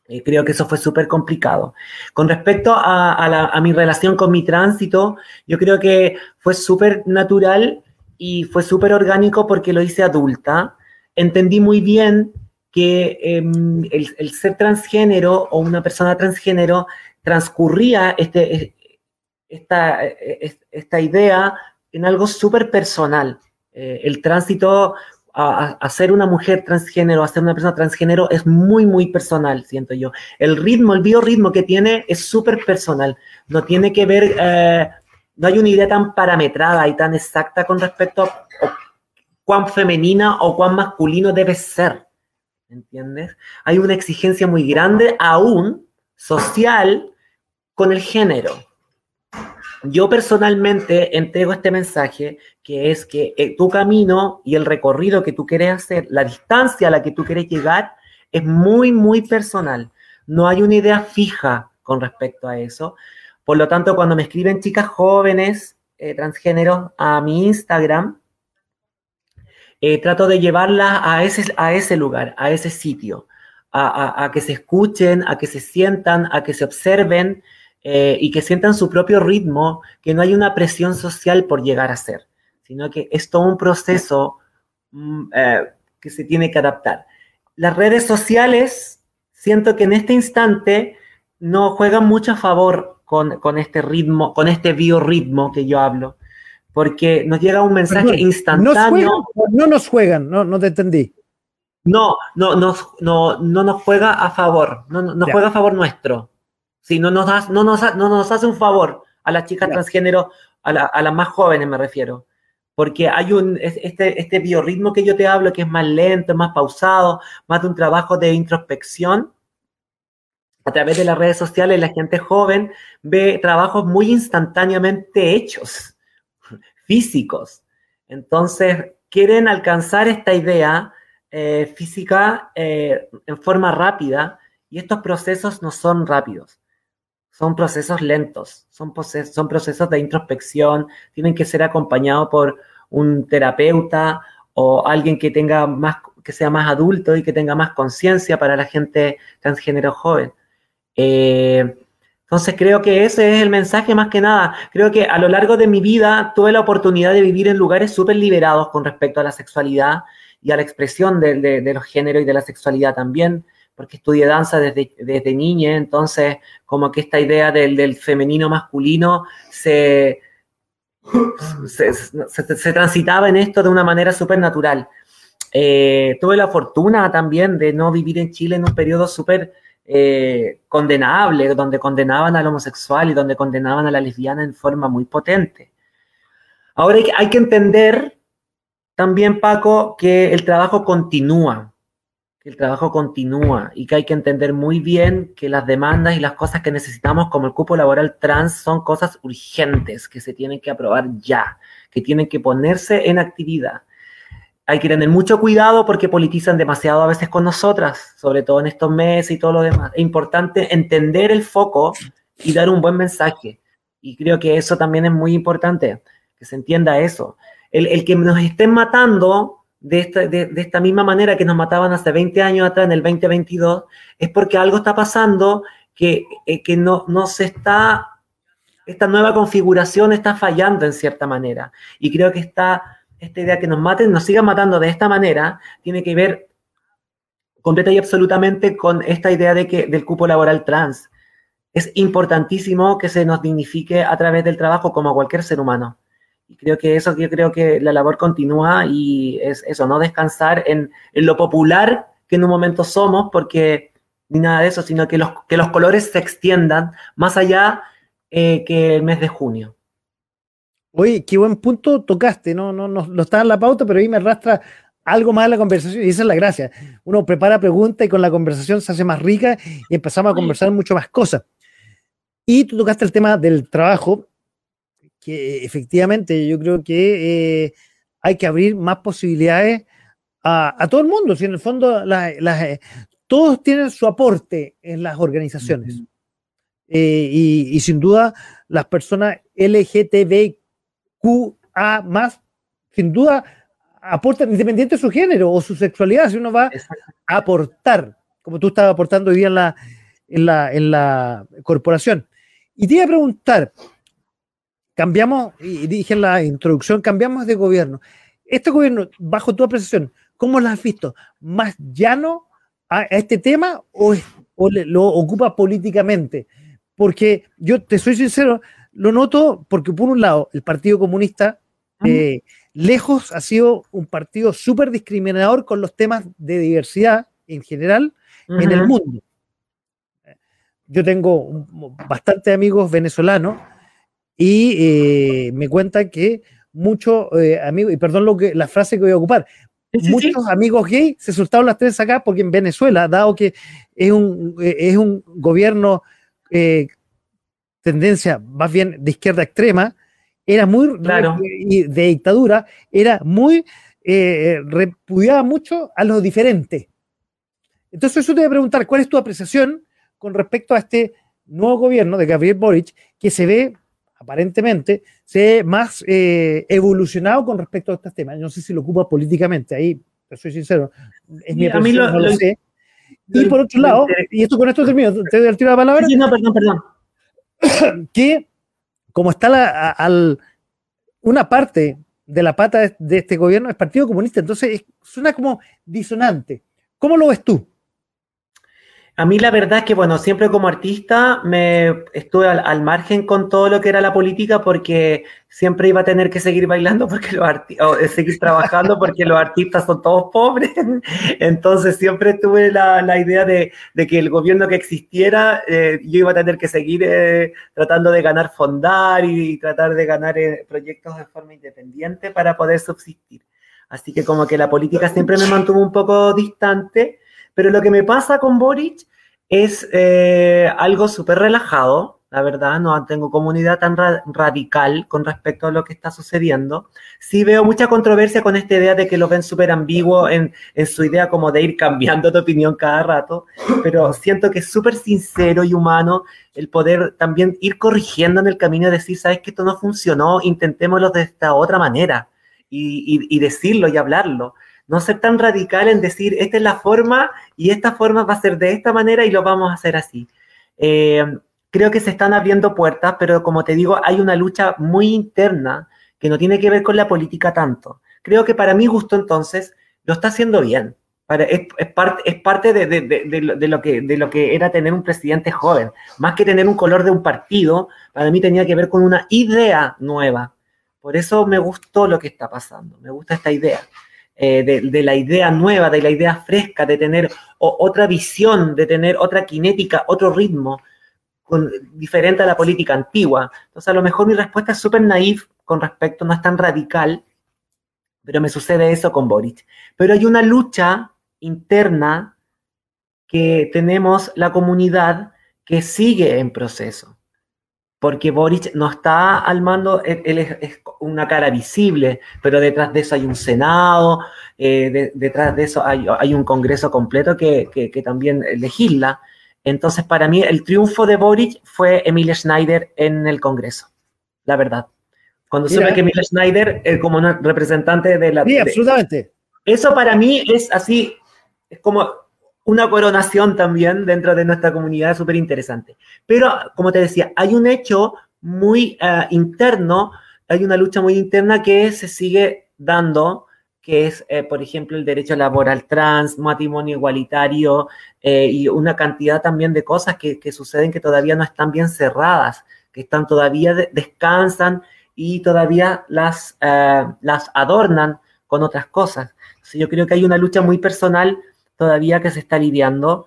Eh, creo que eso fue súper complicado. Con respecto a, mi relación con mi tránsito, yo creo que fue súper natural y fue súper orgánico porque lo hice adulta. Entendí muy bien que em, el, ser transgénero o una persona transgénero transcurría este, esta, esta idea en algo súper personal. Eh, el tránsito a, ser una mujer transgénero, a ser una persona transgénero es muy, muy personal, siento yo. El ritmo, el biorritmo que tiene es súper personal. No tiene que ver, eh, no hay una idea tan parametrada y tan exacta con respecto a cuán femenina o cuán masculino debe ser. ¿Entiendes? Hay una exigencia muy grande aún social con el género. Yo personalmente entrego este mensaje que es que eh, tu camino y el recorrido que tú quieres hacer, la distancia a la que tú quieres llegar, es muy, muy personal. No hay una idea fija con respecto a eso. Por lo tanto, cuando me escriben chicas jóvenes eh, transgéneros a mi Instagram, eh, trato de llevarlas a ese, a ese lugar, a ese sitio, a que se escuchen, a que se sientan, a que se observen, eh, y que sientan su propio ritmo, que no hay una presión social por llegar a ser, sino que es todo un proceso mm, eh, que se tiene que adaptar. Las redes sociales, siento que en este instante no juegan mucho a favor con, con este ritmo, con este biorritmo que yo hablo, porque nos llega un mensaje instantáneo. No, nos juegan, no, no te entendí. No, no, no, no, no nos juega a favor, no, no juega a favor nuestro. Si no nos, no nos, no nos hace un favor a las chicas transgénero, a, las más jóvenes me refiero. Porque hay un, este, este biorritmo que yo te hablo que es más lento, más pausado, más de un trabajo de introspección. A través de las redes sociales, la gente joven ve trabajos muy instantáneamente hechos, físicos. Entonces, quieren alcanzar esta idea eh, física eh, en forma rápida y estos procesos no son rápidos son procesos lentos, son, son procesos de introspección, tienen que ser acompañados por un terapeuta o alguien que tenga más, que sea más adulto y que tenga más conciencia para la gente transgénero joven. Eh, entonces creo que ese es el mensaje más que nada. Creo que a lo largo de mi vida tuve la oportunidad de vivir en lugares súper liberados con respecto a la sexualidad y a la expresión de, de los géneros y de la sexualidad también porque estudié danza desde, desde niña, entonces como que esta idea del, femenino masculino se, se, transitaba en esto de una manera súper natural. Eh, tuve la fortuna también de no vivir en Chile en un periodo súper eh, condenable, donde condenaban al homosexual y donde condenaban a la lesbiana en forma muy potente. Ahora hay que entender también, Paco, que el trabajo continúa, el trabajo continúa y que hay que entender muy bien que las demandas y las cosas que necesitamos como el cupo laboral trans son cosas urgentes que se tienen que aprobar ya, que tienen que ponerse en actividad hay que tener mucho cuidado porque politizan demasiado a veces con nosotras, sobre todo en estos meses y todo lo demás. Es importante entender el foco y dar un buen mensaje. Y creo que eso también es muy importante, que se entienda eso. El, que nos estén matando de esta, de, esta, misma manera que nos mataban hace 20 años atrás, en el 2022, es porque algo está pasando que, eh, que no, no se está, esta nueva configuración está fallando en cierta manera. Y creo que está esta idea que nos maten, nos sigan matando de esta manera, tiene que ver completa y absolutamente con esta idea de que, del cupo laboral trans. Es importantísimo que se nos dignifique a través del trabajo como cualquier ser humano. Y creo que eso, yo creo que la labor continúa y es eso, no descansar en, lo popular que en un momento somos, porque ni nada de eso, sino que los, que los colores se extiendan más allá eh, que el mes de junio. Oye, qué buen punto tocaste, no, no, no, no estaba en la pauta, pero ahí me arrastra algo más a la conversación y esa es la gracia. Uno prepara preguntas y con la conversación se hace más rica y empezamos a conversar mucho más cosas. Y tú tocaste el tema del trabajo, que efectivamente yo creo que eh, hay que abrir más posibilidades a, todo el mundo. Si en el fondo eh, todos tienen su aporte en las organizaciones. Eh, y, y, sin duda las personas LGTB QA más, sin duda, aporta, independiente de su género o su sexualidad, si uno va a aportar, como tú estabas aportando hoy día en la, en la, en la corporación. Y te iba a preguntar, cambiamos, y dije en la introducción, cambiamos de gobierno. Este gobierno, bajo tu apreciación, ¿cómo lo has visto? ¿Más llano a, este tema o, o lo ocupa políticamente? Porque yo te soy sincero, lo noto porque, por un lado, el Partido Comunista, eh, lejos, ha sido un partido súper discriminador con los temas de diversidad en general en el mundo. Yo tengo bastantes amigos venezolanos y eh, me cuentan que muchos eh, amigos, y perdón lo que, la frase que voy a ocupar, muchos amigos gay se soltaron las tres acá porque en Venezuela, dado que es un, es un gobierno tendencia más bien de izquierda extrema, era muy de dictadura, era muy eh, repudiaba mucho a los diferentes. Entonces eso te voy a preguntar, ¿cuál es tu apreciación con respecto a este nuevo gobierno de Gabriel Boric que se ve aparentemente se más eh, evolucionado con respecto a estos temas? No sé si lo ocupa políticamente, ahí soy sincero, es mi apreciación, no lo, sé. y por otro lado, y esto con esto termino, te doy el tiro de la palabra. Sí, no, perdón, perdón. que como está la, una parte de la pata de, este gobierno es Partido Comunista, entonces suena como disonante. ¿Cómo lo ves tú? A mí la verdad es que, bueno, siempre como artista me estuve al, margen con todo lo que era la política porque siempre iba a tener que seguir bailando porque los o eh, seguir trabajando porque los artistas son todos pobres. Entonces siempre tuve la, idea de, que el gobierno que existiera, eh, yo iba a tener que seguir eh, tratando de ganar fondar y, tratar de ganar proyectos de forma independiente para poder subsistir. Así que como que la política siempre me mantuvo un poco distante pero lo que me pasa con Boric es eh, algo súper relajado, la verdad, no tengo comunidad tan radical con respecto a lo que está sucediendo. Sí veo mucha controversia con esta idea de que lo ven súper ambiguo en, su idea como de ir cambiando de opinión cada rato, pero siento que es súper sincero y humano el poder también ir corrigiendo en el camino y decir, sabes que esto no funcionó, intentémoslo de esta otra manera y decirlo y hablarlo no ser tan radical en decir, esta es la forma y esta forma va a ser de esta manera y lo vamos a hacer así. Eh, creo que se están abriendo puertas, pero como te digo, hay una lucha muy interna que no tiene que ver con la política tanto. Creo que para mi gusto entonces lo está haciendo bien. es, parte, es parte de, lo que, de lo que era tener un presidente joven. Más que tener un color de un partido, para mí tenía que ver con una idea nueva. Por eso me gustó lo que está pasando, me gusta esta idea eh, de, la idea nueva, de la idea fresca, de tener otra visión, de tener otra cinética, otro ritmo, diferente a la política antigua. Entonces, a lo mejor mi respuesta es súper naif con respecto, no es tan radical, pero me sucede eso con Boric. Pero hay una lucha interna que tenemos la comunidad que sigue en proceso porque Boric no está al mando, él, es, una cara visible, pero detrás de eso hay un Senado, eh, detrás de eso hay, un Congreso completo que, también legisla. Entonces, para mí, el triunfo de Boric fue Emilia Schneider en el Congreso, la verdad. Cuando supe que Emilia Schneider, eh, como representante de la... Sí, absolutamente. Eso para mí es así, es como una coronación también dentro de nuestra comunidad súper interesante. Pero, como te decía, hay un hecho muy eh, interno, hay una lucha muy interna que se sigue dando, que es, eh, por ejemplo, el derecho laboral trans, matrimonio igualitario eh, y una cantidad también de cosas que, suceden que todavía no están bien cerradas, que están todavía descansan y todavía las, las adornan con otras cosas. yo creo que hay una lucha muy personal todavía que se está lidiando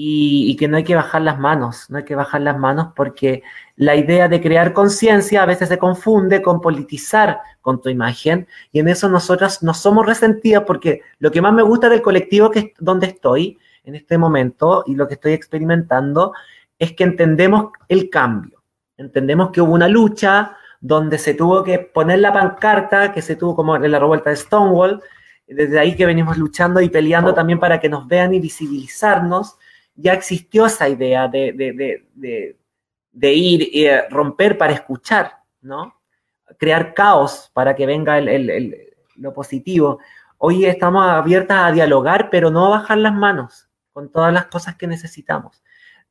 y, que no hay que bajar las manos, no hay que bajar las manos porque la idea de crear conciencia a veces se confunde con politizar con tu imagen y en eso nosotras no somos resentidas porque lo que más me gusta del colectivo que donde estoy en este momento y lo que estoy experimentando es que entendemos el cambio, entendemos que hubo una lucha donde se tuvo que poner la pancarta, que se tuvo como en la revuelta de Stonewall, desde ahí que venimos luchando y peleando también para que nos vean y visibilizarnos, ya existió esa idea de, de, ir y eh, romper para escuchar, ¿no? Crear caos para que venga lo positivo. Hoy estamos abiertas a dialogar, pero no a bajar las manos con todas las cosas que necesitamos.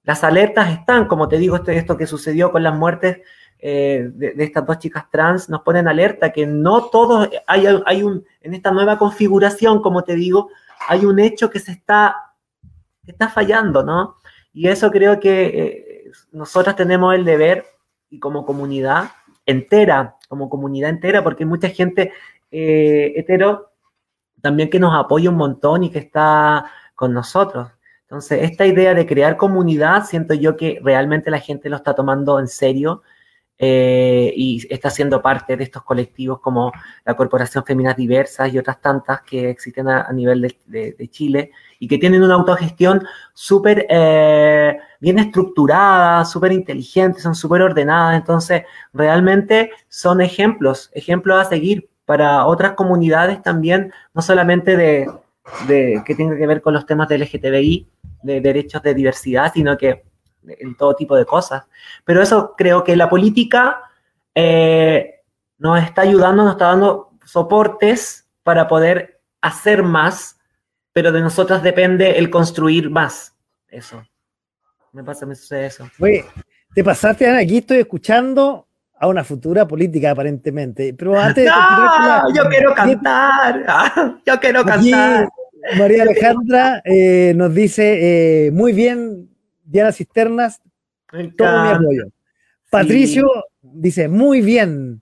Las alertas están, como te digo, esto, esto que sucedió con las muertes eh, de, estas dos chicas trans nos ponen alerta que no todos, hay, hay un, en esta nueva configuración, como te digo, hay un hecho que se está, está fallando, ¿no? Y eso creo que eh, nosotros tenemos el deber, y como comunidad entera, como comunidad entera, porque hay mucha gente eh, hetero también que nos apoya un montón y que está con nosotros. Entonces, esta idea de crear comunidad, siento yo que realmente la gente lo está tomando en serio eh, y está siendo parte de estos colectivos como la Corporación Feminas Diversas y otras tantas que existen a, nivel de, Chile y que tienen una autogestión súper eh, bien estructurada, súper inteligente, son súper ordenadas, entonces realmente son ejemplos, ejemplos a seguir para otras comunidades también, no solamente de, de que tenga que ver con los temas del LGTBI, de derechos de diversidad, sino que en todo tipo de cosas. Pero eso creo que la política eh, nos está ayudando, nos está dando soportes para poder hacer más, pero de nosotras depende el construir más. Eso. Me pasa, me sucede eso. Oye, te pasaste, Ana, aquí estoy escuchando a una futura política aparentemente. Pero antes de no, yo quiero cantar, yo quiero cantar. María Alejandra eh, nos dice, eh, muy bien, Diana Cisternas, todo mi apoyo. Patricio dice, muy bien.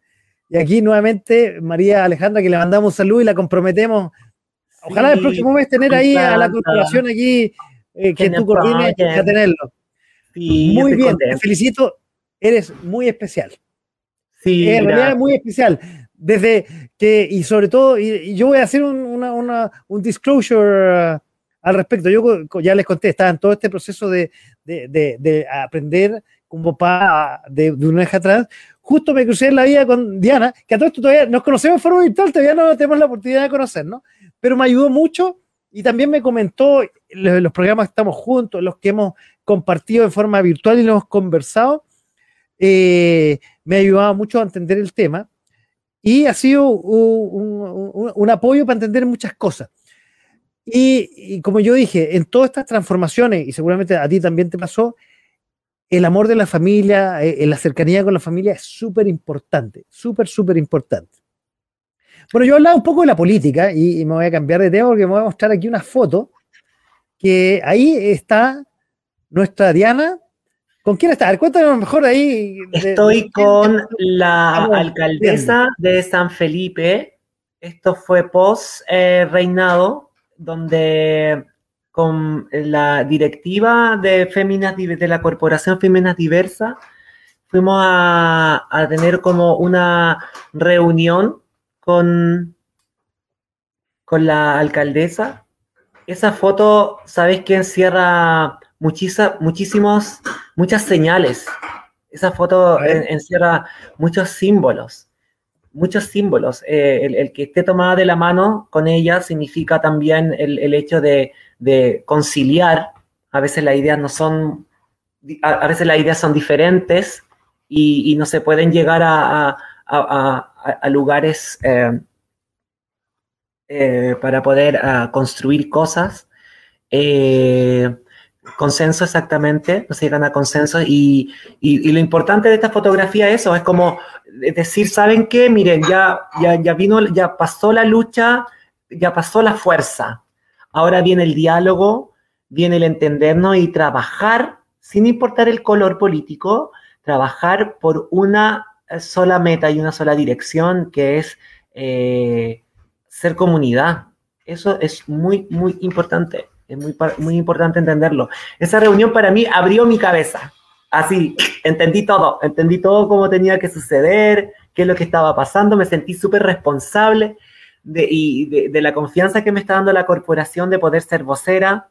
Y aquí nuevamente María Alejandra, que le mandamos salud y la comprometemos. Ojalá el próximo mes tener ahí a la corporación aquí, eh, que tú coordines, a tenerlo. muy bien, te felicito, eres muy especial. Sí, en realidad es muy especial. Desde que, y sobre todo, y, yo voy a hacer un, un disclosure al respecto. Yo ya les conté, estaba en todo este proceso de, aprender como papá de, de una hija trans. Justo me crucé en la vida con Diana, que a todo esto todavía nos conocemos de forma virtual, todavía no tenemos la oportunidad de conocernos, pero me ayudó mucho y también me comentó los, programas que estamos juntos, los que hemos compartido en forma virtual y los hemos conversado, eh, me ha ayudado mucho a entender el tema y ha sido un apoyo para entender muchas cosas. Y, como yo dije, en todas estas transformaciones, y seguramente a ti también te pasó, el amor de la familia, eh, la cercanía con la familia es súper importante, súper, súper importante. Bueno, yo hablaba un poco de la política y, me voy a cambiar de tema porque me voy a mostrar aquí una foto que ahí está nuestra Diana. ¿Con quién está? A ver, cuéntanos mejor ahí. Estoy con la alcaldesa de San Felipe, esto fue post eh, reinado, donde con la directiva de, Féminas, de la Corporación Féminas Diversa, fuimos a, a tener como una reunión con, con la alcaldesa. Esa foto, ¿sabes que encierra muchísimos, muchas señales? Esa foto encierra muchos símbolos, muchos símbolos. Eh, el, que esté tomada de la mano con ella significa también el, hecho de, conciliar. A veces las ideas no son, a, veces las ideas son diferentes y, no se pueden llegar a, lugares eh, eh, para poder construir cosas consenso exactamente, no se llegan a consenso y, lo importante de esta fotografía es eso, es como decir, ¿saben qué? Miren, ya, ya, ya vino, ya pasó la lucha, ya pasó la fuerza, ahora viene el diálogo, viene el entendernos y trabajar, sin importar el color político, trabajar por una sola meta y una sola dirección, que es eh, ser comunidad. Eso es muy, muy importante. Es muy, muy importante entenderlo. Esa reunión para mí abrió mi cabeza. Así, entendí todo, entendí todo cómo tenía que suceder, qué es lo que estaba pasando, me sentí súper responsable de, y de, la confianza que me está dando la corporación de poder ser vocera.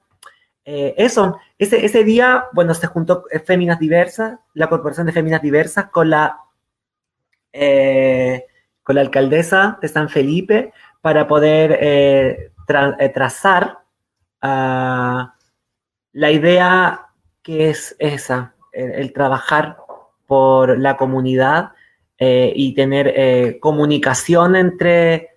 Eh, eso, ese, ese día, bueno, se juntó Féminas Diversas, la Corporación de Féminas Diversas, con la, eh, con la alcaldesa de San Felipe para poder eh, trazar la idea que es esa, el, trabajar por la comunidad eh, y tener eh, comunicación entre,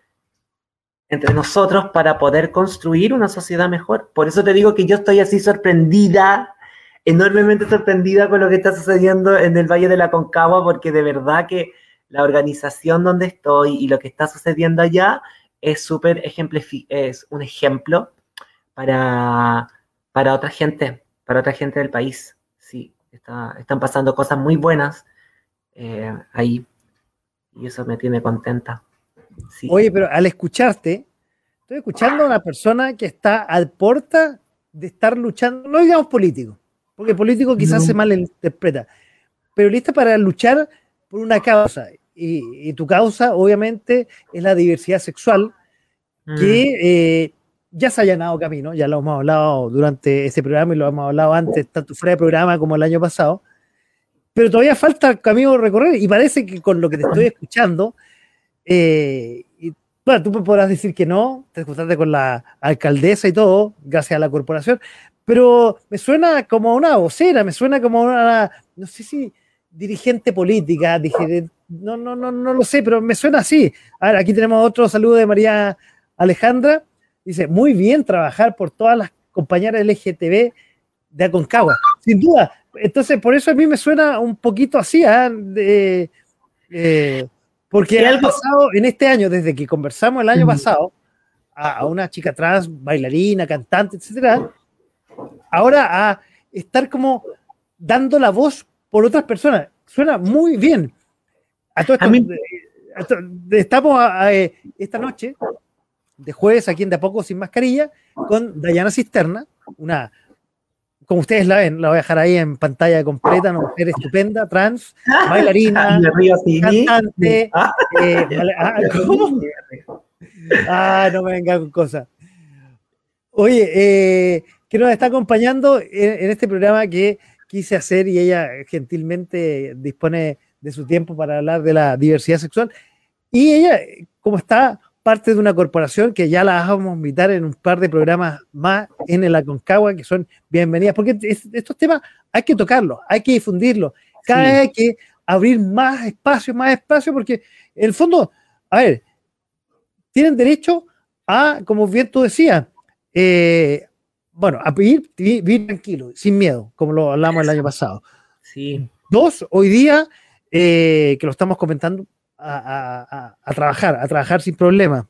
entre nosotros para poder construir una sociedad mejor. Por eso te digo que yo estoy así sorprendida, enormemente sorprendida con lo que está sucediendo en el Valle de la Concagua, porque de verdad que la organización donde estoy y lo que está sucediendo allá es súper es un ejemplo para, para otra gente, para otra gente del país. Sí, están pasando cosas muy buenas eh, ahí y eso me tiene contenta. Oye, pero al escucharte, estoy escuchando a una persona que está al porta de estar luchando, no digamos político, porque político quizás se malinterpreta, pero lista para luchar por una causa. Y, tu causa, obviamente, es la diversidad sexual, que mm. eh, ya se ha allanado camino, ya lo hemos hablado durante este programa y lo hemos hablado antes, tanto fuera de programa como el año pasado, pero todavía falta camino recorrer y parece que con lo que te estoy escuchando, eh, bueno, tú podrás decir que no, te escuchaste con la alcaldesa y todo, gracias a la corporación, pero me suena como una vocera, me suena como una, no sé si dirigente política, dije, no, no, no, no lo sé, pero me suena así. A ver, aquí tenemos otro saludo de María Alejandra. Dice, muy bien trabajar por todas las compañeras LGTB de Aconcagua. Sin duda. Entonces, por eso a mí me suena un poquito así, ¿ah? eh, porque ha pasado en este año, desde que conversamos el año pasado, a, una chica trans, bailarina, cantante, etcétera, ahora a estar como dando la voz por otras personas. Suena muy bien. A estamos esta noche de jueves aquí en De a Poco Sin Mascarilla con Dayana Cisterna, una, como ustedes la ven, la voy a dejar ahí en pantalla completa, una mujer estupenda, trans, bailarina, cantante. Ah. Eh, ah, ah, no me venga con cosas. Oye, eh, que nos está acompañando en, este programa que quise hacer y ella gentilmente dispone de su tiempo para hablar de la diversidad sexual. Y ella, como está parte de una corporación que ya la vamos a invitar en un par de programas más en el Aconcagua, que son bienvenidas, porque estos temas hay que tocarlos, hay que difundirlos, cada vez hay que abrir más espacio, más espacio, porque en el fondo, a ver, tienen derecho a, como bien tú decías, eh, bueno, a vivir, vivir, tranquilo, sin miedo, como lo hablamos el año pasado. Sí. Dos, hoy día, eh, que lo estamos comentando, a, trabajar, a trabajar sin problema.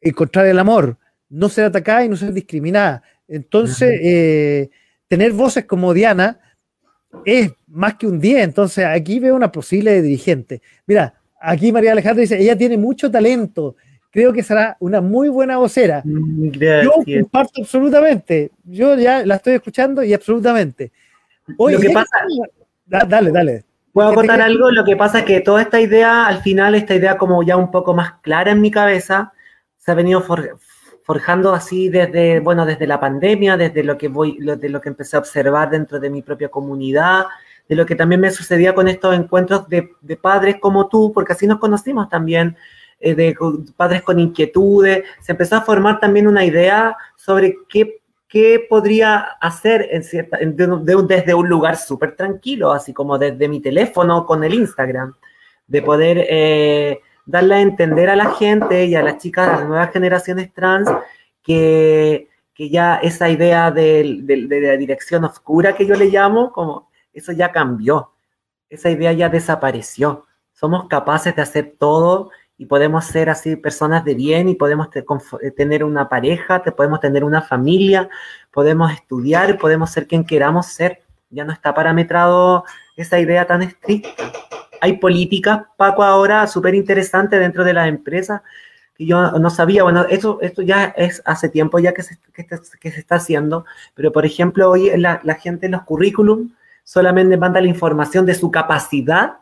Encontrar el amor, no ser atacada y no ser discriminada. Entonces, eh, tener voces como Diana es más que un día. Entonces, aquí veo una posible dirigente. Mira, aquí María Alejandra dice, ella tiene mucho talento, creo que será una muy buena vocera. Mm, yo comparto absolutamente. Yo ya la estoy escuchando y absolutamente. Oye, lo que pasa, dale, dale. ¿Puedo contar algo? Lo que pasa es que toda esta idea, al final, esta idea como ya un poco más clara en mi cabeza, se ha venido forjando así desde, bueno, desde la pandemia, desde lo que voy, de lo que empecé a observar dentro de mi propia comunidad, de lo que también me sucedía con estos encuentros de, padres como tú, porque así nos conocimos también, eh, de padres con inquietudes, se empezó a formar también una idea sobre qué, qué podría hacer en cierta, desde un lugar súper tranquilo, así como desde mi teléfono con el Instagram, de poder eh, darle a entender a la gente y a las chicas, a las nuevas generaciones trans, que, que ya esa idea de, de la dirección oscura que yo le llamo, como eso ya cambió, esa idea ya desapareció. Somos capaces de hacer todo y podemos ser así personas de bien y podemos eh, tener una pareja, podemos tener una familia, podemos estudiar, podemos ser quien queramos ser. Ya no está parametrado esa idea tan estricta. Hay políticas, Paco, ahora súper interesantes dentro de las empresas que yo no sabía. Bueno, eso, esto ya es hace tiempo ya que se, que, se está haciendo, pero por ejemplo, hoy la, la gente en los currículum solamente manda la información de su capacidad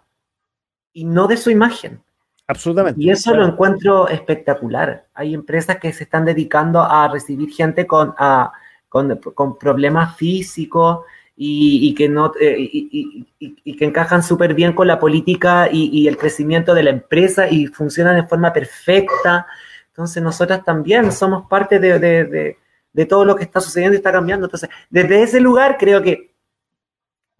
y no de su imagen. Absolutamente. Y eso lo encuentro espectacular. Hay empresas que se están dedicando a recibir gente con, con, problemas físicos y, que, no, eh, y, que encajan súper bien con la política y, el crecimiento de la empresa y funcionan de forma perfecta. Entonces nosotras también somos parte de, de, de todo lo que está sucediendo y está cambiando. Entonces, desde ese lugar creo que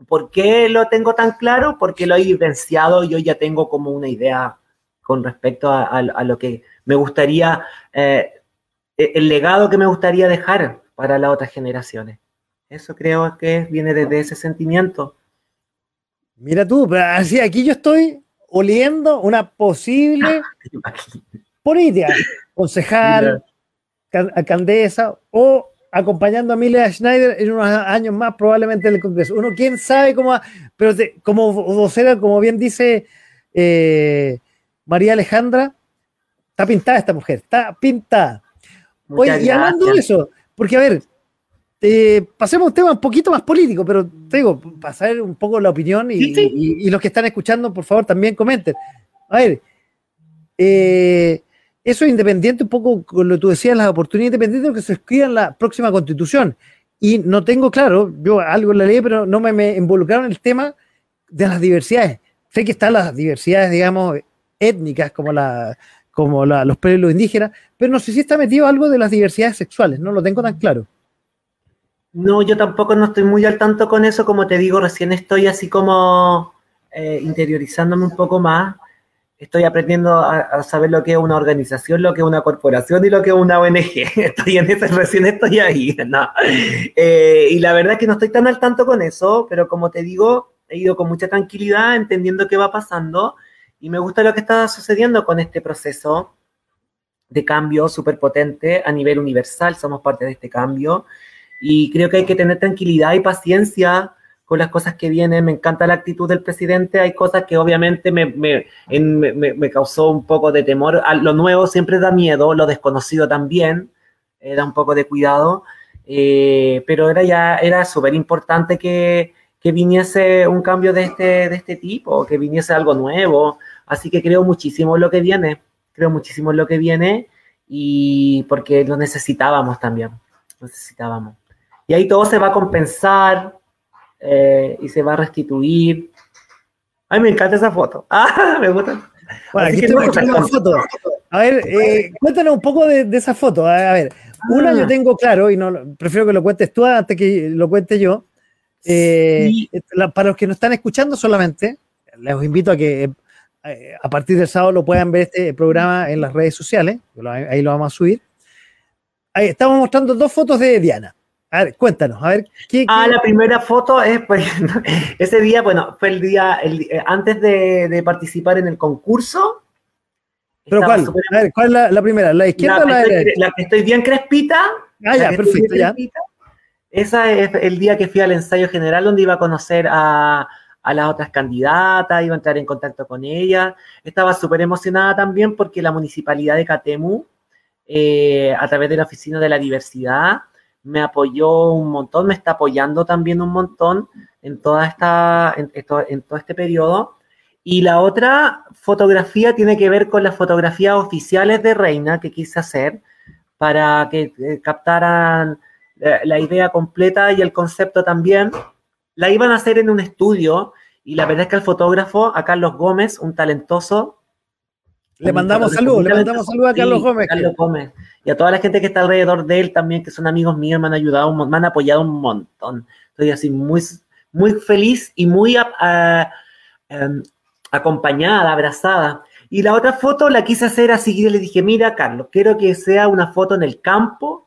¿Por qué lo tengo tan claro? Porque lo he vivenciado y yo ya tengo como una idea con respecto a, lo que me gustaría, eh, e, el legado que me gustaría dejar para las otras generaciones. Eso creo que viene desde ese sentimiento. Mira tú, así aquí yo estoy oliendo una posible política, concejal, alcaldesa o acompañando a Mila Schneider en unos años más, probablemente en el Congreso. Uno, quién sabe cómo, pero como vocera, como bien dice eh, María Alejandra, está pintada esta mujer, está pintada. Oye, y hablando de eso, porque a ver, eh, pasemos a un tema un poquito más político, pero te digo, para saber un poco la opinión y, y los que están escuchando, por favor, también comenten. A ver, eh, eso es independiente un poco con lo que tú decías, las oportunidades independientes de lo que se escriba en la próxima constitución. Y no tengo claro, yo algo en la ley, pero no me, me involucraron en el tema de las diversidades. Sé que están las diversidades, digamos, étnicas, como, la, como la, los pueblos indígenas, pero no sé si está metido algo de las diversidades sexuales, no lo tengo tan claro. No, yo tampoco no estoy muy al tanto con eso, como te digo, recién estoy así como eh, interiorizándome un poco más estoy aprendiendo a, saber lo que es una organización, lo que es una corporación y lo que es una ONG. Estoy en eso, recién estoy ahí. Eh, y la verdad es que no estoy tan al tanto con eso, pero como te digo, he ido con mucha tranquilidad, entendiendo qué va pasando y me gusta lo que está sucediendo con este proceso de cambio súper potente a nivel universal. Somos parte de este cambio y creo que hay que tener tranquilidad y paciencia con las cosas que vienen. Me encanta la actitud del presidente. Hay cosas que obviamente me, me, me, causó un poco de temor. lo nuevo siempre da miedo, lo desconocido también eh, da un poco de cuidado. Eh, pero era ya era súper importante que, que, viniese un cambio de este, de este tipo, que viniese algo nuevo. Así que creo muchísimo en lo que viene. Creo muchísimo en lo que viene y porque lo necesitábamos también. Necesitábamos. Y ahí todo se va a compensar, eh, y se va a restituir. Ay, me encanta esa foto. Ah, me gusta. Bueno, aquí tengo una foto. A ver, eh, cuéntanos un poco de, esa foto. A ver, una yo ah. tengo claro, y no prefiero que lo cuentes tú antes que lo cuente yo. Eh, para los que nos están escuchando solamente, les invito a que a partir del sábado lo puedan ver este programa en las redes sociales. Ahí lo vamos a subir. Ahí estamos mostrando dos fotos de Diana. A ver, cuéntanos, a ver. ¿qué, Ah, la primera foto es, pues, ese día, bueno, fue el día, el, eh, antes de, participar en el concurso. ¿Pero cuál? A ver, ¿cuál es la, primera? ¿La izquierda o la derecha? La que estoy bien crespita. Ah, ya, perfecto, ya. Esa es el día que fui al ensayo general donde iba a conocer a, a las otras candidatas, iba a entrar en contacto con ella. Estaba súper emocionada también porque la municipalidad de Catemu, eh, a través de la Oficina de la Diversidad, me apoyó un montón, me está apoyando también un montón en, toda esta, en todo este periodo. Y la otra fotografía tiene que ver con las fotografías oficiales de Reina que quise hacer para que eh, captaran eh, la idea completa y el concepto también. La iban a hacer en un estudio y la verdad es que el fotógrafo, a Carlos Gómez, un talentoso. Le mandamos saludos, le mandamos saludos a Carlos Gómez. Carlos Gómez. Y a toda la gente que está alrededor de él también, que son amigos míos, me han ayudado, me han apoyado un montón. Estoy así muy, muy feliz y muy em, acompañada, abrazada. Y la otra foto la quise hacer así, y le dije, mira, Carlos, quiero que sea una foto en el campo,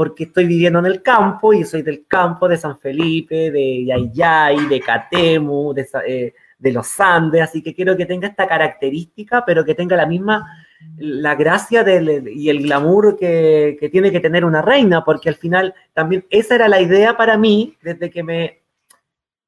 porque estoy viviendo en el campo y soy del campo de San Felipe, de Yayay, de Catemu, de, eh, de los Andes, así que quiero que tenga esta característica, pero que tenga la misma, la gracia del, y el glamour que, que tiene que tener una reina, porque al final también esa era la idea para mí, desde que me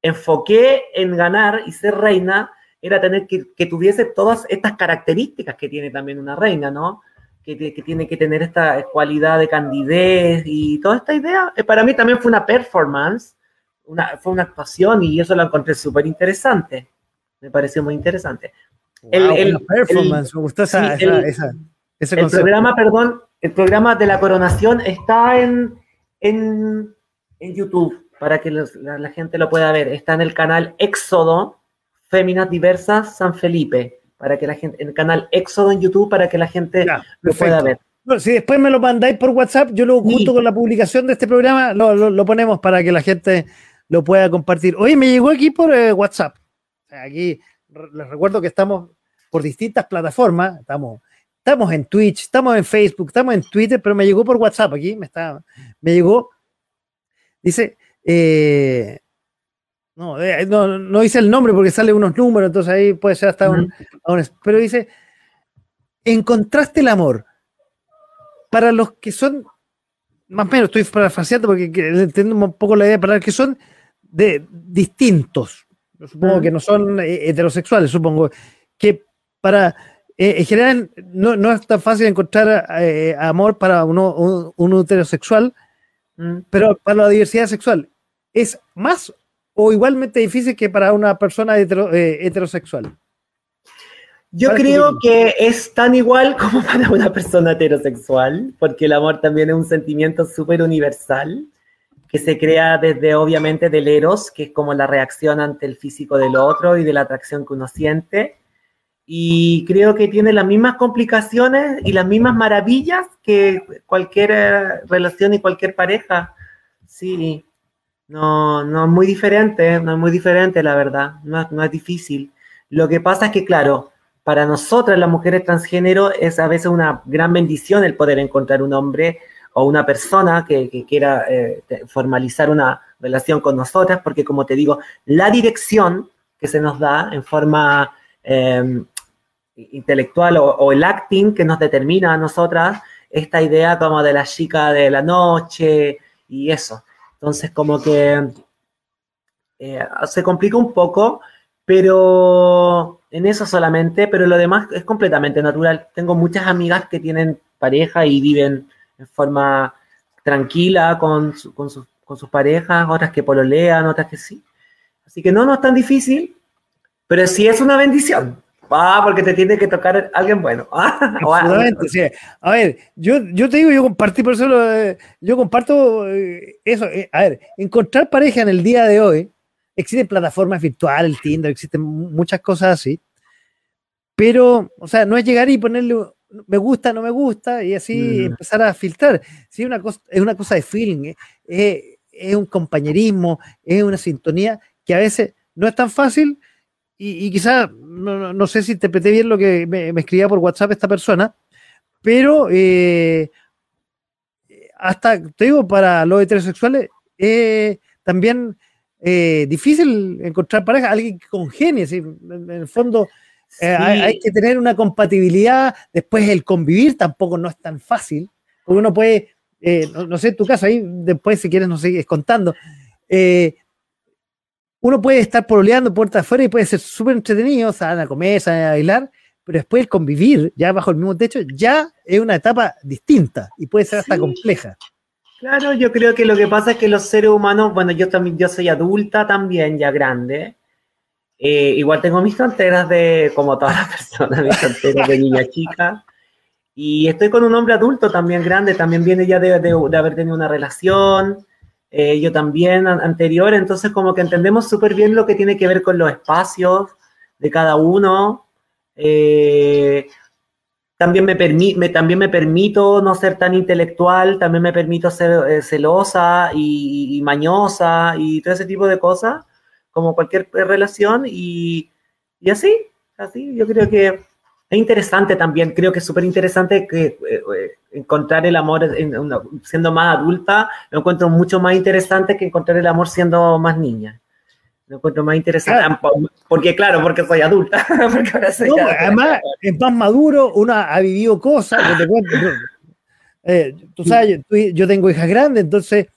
enfoqué en ganar y ser reina, era tener que, que tuviese todas estas características que tiene también una reina, ¿no? Que, que, tiene que tener esta cualidad de candidez y toda esta idea. Eh, para mí también fue una performance, una, fue una actuación y eso lo encontré súper interesante. Me pareció muy interesante. el, el, performance, me gustó esa, sí, esa, ese el programa, perdón, el programa de la coronación está en, en, en YouTube para que los, la, la gente lo pueda ver. Está en el canal Éxodo Féminas Diversas San Felipe, para que la gente, en el canal Éxodo en YouTube, para que la gente ya, lo pueda ver. Bueno, si después me lo mandáis por WhatsApp, yo lo junto sí. con la publicación de este programa, lo, lo, lo, ponemos para que la gente lo pueda compartir. Oye, me llegó aquí por eh, WhatsApp. Aquí les recuerdo que estamos por distintas plataformas, estamos, estamos en Twitch, estamos en Facebook, estamos en Twitter, pero me llegó por WhatsApp aquí, me está, me llegó, dice, eh, no, eh, no, no, dice el nombre porque sale unos números, entonces ahí puede ser hasta un, un, Pero dice, encontraste el amor. Para los que son, más o menos estoy parafraseando porque entiendo un poco la idea, para los que son de distintos, supongo que no son heterosexuales, supongo que para, eh, en general, no, no, es tan fácil encontrar eh, amor para uno, un, un heterosexual, pero para la diversidad sexual, ¿es más o igualmente difícil que para una persona hetero, eh, heterosexual? Yo creo que es tan igual como para una persona heterosexual, porque el amor también es un sentimiento súper universal, que se crea desde obviamente del eros, que es como la reacción ante el físico del otro y de la atracción que uno siente. Y creo que tiene las mismas complicaciones y las mismas maravillas que cualquier eh, relación y cualquier pareja. Sí, no, no es muy diferente, no es muy diferente, la verdad, no, no, es difícil. Lo que pasa es que, claro, para nosotras las mujeres transgénero es a veces una gran bendición el poder encontrar un hombre o una persona que, quiera eh, formalizar una relación con nosotras, porque como te digo, la dirección que se nos da en forma eh, intelectual o, o, el acting que nos determina a nosotras, esta idea como de la chica de la noche y eso. Entonces, como que eh, se complica un poco, pero en eso solamente, pero lo demás es completamente natural. Tengo muchas amigas que tienen pareja y viven en forma tranquila con, su, con, con sus parejas, otras que pololean, otras que sí. Así que no, no es tan difícil, pero sí es una bendición. Ah, porque te tiene que tocar alguien bueno. Absolutamente, sí. A ver, yo, yo te digo, yo compartí, por eso lo, yo comparto eh, eso. Eh, a ver, encontrar pareja en el día de hoy, existen plataformas virtuales, Tinder, existen muchas cosas así, pero, o sea, no es llegar y ponerle me gusta, no me gusta, y así mm. empezar a filtrar. Sí, una cosa, es una cosa de feeling, eh, es, es un compañerismo, es una sintonía que a veces no es tan fácil y, y quizás, no, no, sé si interpreté bien lo que me, me, escribía por WhatsApp esta persona, pero eh, hasta, te digo, para los heterosexuales, eh, también eh, difícil encontrar pareja, alguien que congenie, ¿sí? en, el fondo sí. hay, hay, que tener una compatibilidad, después el convivir tampoco no es tan fácil, porque uno puede, no, no, sé, en tu caso, ahí después si quieres nos sigues contando, uno puede estar pololeando puerta afuera y puede ser súper entretenido, salen a comer, salen a bailar, pero después el convivir ya bajo el mismo techo ya es una etapa distinta y puede ser hasta compleja. Claro, yo creo que lo que pasa es que los seres humanos, bueno, yo también, yo soy adulta también, ya grande. Eh, igual tengo mis tonteras de, como todas las personas, mis tonteras de niña chica. Y estoy con un hombre adulto también grande, también viene ya de, de haber tenido una relación. Eh, yo también anterior, entonces como que entendemos súper bien lo que tiene que ver con los espacios de cada uno. Eh, también, me también me permito no ser tan intelectual, también me permito ser eh, celosa y, mañosa y todo ese tipo de cosas, como cualquier relación y, y así, así, yo creo que es interesante también, creo que es súper interesante que eh, eh, encontrar el amor siendo más adulta, lo encuentro mucho más interesante que encontrar el amor siendo más niña. Lo encuentro más interesante, porque claro, porque soy adulta. además, es más maduro, uno ha vivido cosas, eh, tú sabes, yo, tengo hijas grandes, entonces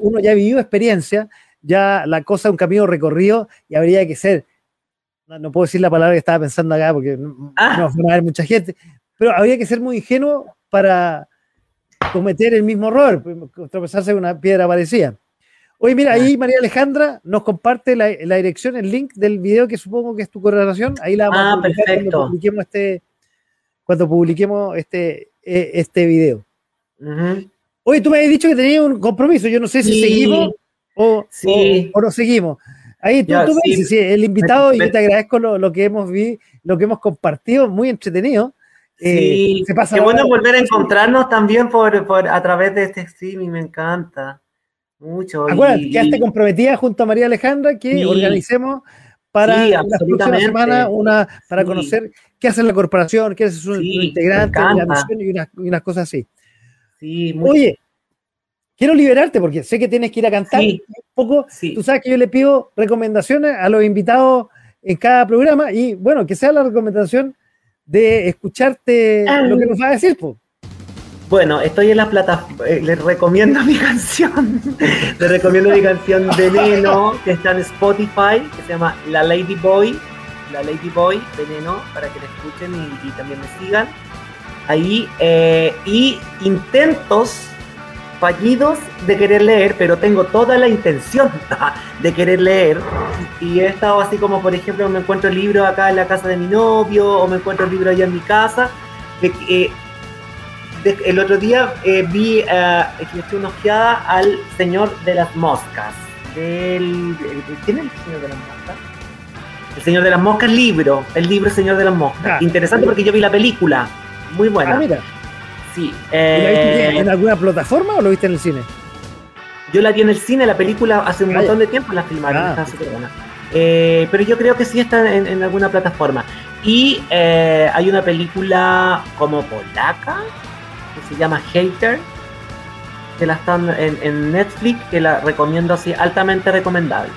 uno ya ha vivido experiencia, ya la cosa es un camino recorrido y habría que ser no, puedo decir la palabra que estaba pensando acá porque no, ah. va a haber mucha gente, pero habría que ser muy ingenuo para cometer el mismo error, tropezarse en una piedra parecida. Oye, mira, ahí María Alejandra nos comparte la, dirección, el link del video que supongo que es tu correlación. Ahí la vamos a publicar cuando publiquemos este, cuando publiquemos este, e, este video. Oye, tú me habías dicho que tenías un compromiso. Yo no sé si seguimos o, o, no seguimos. Ahí tú, tú sí, sí, el invitado, y yo te agradezco lo, que hemos vi, lo que hemos compartido, muy entretenido. Sí, se pasa Qué bueno volver a encontrarnos también por, por, a través de este streaming, me encanta. Mucho. Acuérdate, quedaste comprometida junto a María Alejandra que organicemos para la próxima semana una, para conocer qué hace la corporación, qué hace su, integrante, y unas, y unas cosas así. Sí, Oye, quiero liberarte porque sé que tienes que ir a cantar un poco. Tú sabes que yo le pido recomendaciones a los invitados en cada programa y bueno, que sea la recomendación de escucharte lo que nos va a decir. Bueno, estoy en la plataforma, eh, les recomiendo mi canción, les recomiendo mi canción de Veneno, que está en Spotify, que se llama La Lady Boy, La Lady Boy, Veneno, para que la escuchen y, también me sigan. Ahí, eh, y intentos fallidos de querer leer, pero tengo toda la intención de querer leer. Y he estado así como, por ejemplo, me encuentro el libro acá en la casa de mi novio, o me encuentro el libro allá en mi casa. Eh, el otro día eh, vi, eh, eché una ojeada al Señor de las Moscas. Del, ¿Quién es el Señor de las Moscas? El Señor de las Moscas libro, el libro Señor de las Moscas. Ah. Interesante porque yo vi la película, muy buena. Ah, Sí. Eh, en alguna plataforma o lo viste en el cine? Yo la vi en el cine, la película hace un montón de tiempo la filmaron, ah, está buena. Eh, pero yo creo que sí está en, alguna plataforma. Y eh, hay una película como polaca que se llama Hater, que la están en, Netflix, que la recomiendo así, altamente recomendable.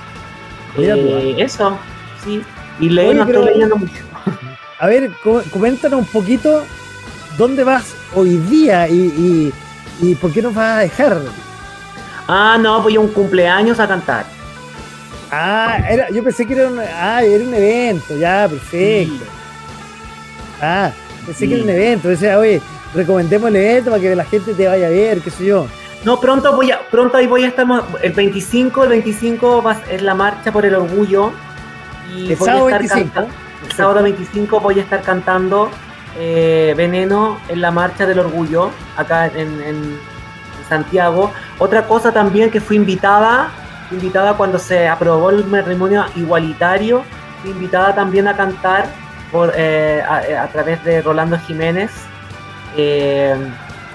eso, sí. Y leo, no estoy leyendo mucho. A ver, coméntanos un poquito ¿dónde vas hoy día y, por qué nos vas a dejar? Ah, no, voy a un cumpleaños a cantar. Ah, era, yo pensé que era un, ah, era un evento, ya, perfecto. Ah, pensé que era un evento. Decía, oye, recomendemos el evento para que la gente te vaya a ver, qué sé yo. No, pronto voy a, pronto ahí voy a estar, el 25, el 25 va, es la marcha por el orgullo. Y el sábado 25. el sábado 25 voy a estar cantando eh, Veneno en la Marcha del Orgullo, acá en, Santiago. Otra cosa también que fui invitada, invitada cuando se aprobó el matrimonio igualitario, fui invitada también a cantar por, eh, a, través de Rolando Jiménez. Eh,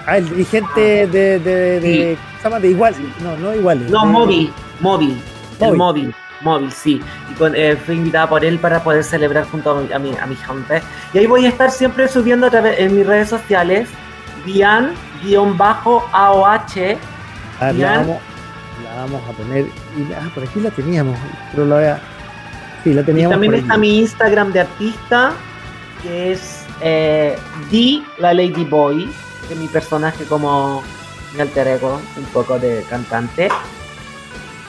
ah, el dirigente de, de, de, de, igual, no, no igual. No, móvil, móvil, el móvil móvil, sí. Y eh, fui invitada por él para poder celebrar junto a mi, a mi, gente. Y ahí voy a estar siempre subiendo a través, en mis redes sociales, Dian-AOH. Ah, la, vamos, la vamos a poner. Y, ah, por aquí la teníamos, pero la voy a. Sí, la teníamos. Y también está mi Instagram de artista, que es eh, Di la Lady Boy, que es mi personaje como mi alter ego, un poco de cantante.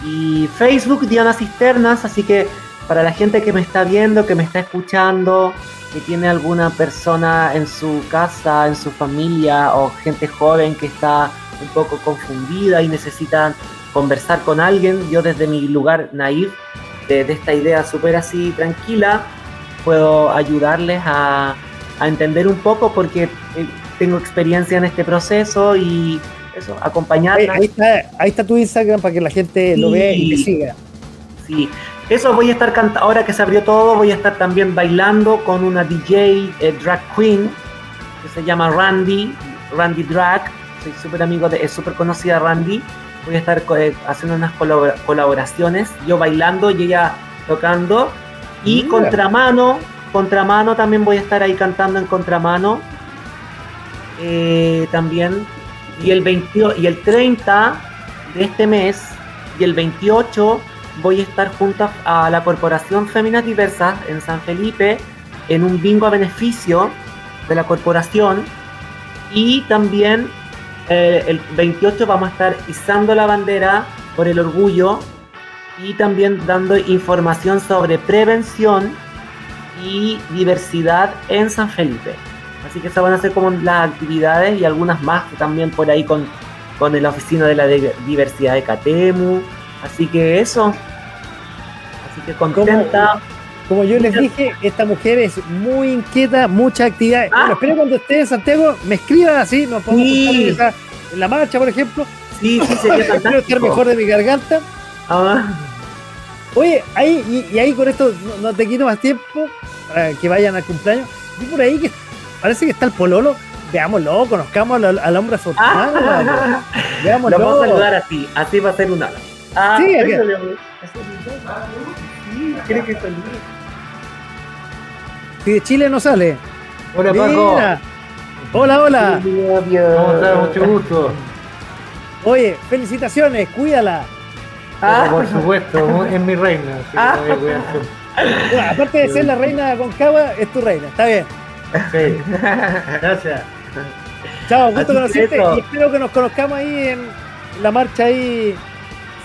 Y Facebook Diana Cisternas, así que para la gente que me está viendo, que me está escuchando, que tiene alguna persona en su casa, en su familia o gente joven que está un poco confundida y necesita conversar con alguien, yo desde mi lugar naive, de, esta idea súper así tranquila, puedo ayudarles a, entender un poco porque eh, tengo experiencia en este proceso y eso, acompañarles. Ahí, está, ahí está tu Instagram para que la gente lo vea y te siga. Sí, eso voy a estar cantando, ahora que se abrió todo, voy a estar también bailando con una DJ eh, drag queen que se llama Randy, Randy Drag. Soy súper amigo de, es súper conocida Randy. Voy a estar eh, haciendo unas colaboraciones, yo bailando y ella tocando. Y contramano, contramano también voy a estar ahí cantando en contramano. Eh, también. Y el 20, y el 30 de este mes y el 28 voy a estar junto a la Corporación Féminas Diversas en San Felipe en un bingo a beneficio de la corporación y también eh, el 28 vamos a estar izando la bandera por el orgullo y también dando información sobre prevención y diversidad en San Felipe. Así que esas van a ser como las actividades y algunas más también por ahí con, con la oficina de la diversidad de Catemu. Así que eso, Así que contenta. Como, yo les dije, esta mujer es muy inquieta, mucha actividad. Ah. espero cuando en Santiago me escriban así, nos podemos sí. en, la marcha, por ejemplo. Sí, sí, sería fantástico. estar mejor de mi garganta. Ah. Oye, ahí, y, ahí con esto no, te quito más tiempo para que vayan al cumpleaños. Vi por ahí que parece que está el pololo. Veámoslo, conozcamos al, hombre afortunado. Ah. Veámoslo. Lo vamos a saludar así, así va a ser un ala. Ah, sí, ¿Quiere que Si de Chile no sale. Hola, Paco. Hola, hola. ¿Cómo estás? Mucho gusto. Oye, felicitaciones, cuídala. Ah, por supuesto, es mi reina. Ah. aparte de ser la reina de Concagua, es tu reina, está bien. Sí. Gracias. Chao, gusto conocerte y espero que nos conozcamos ahí en la marcha ahí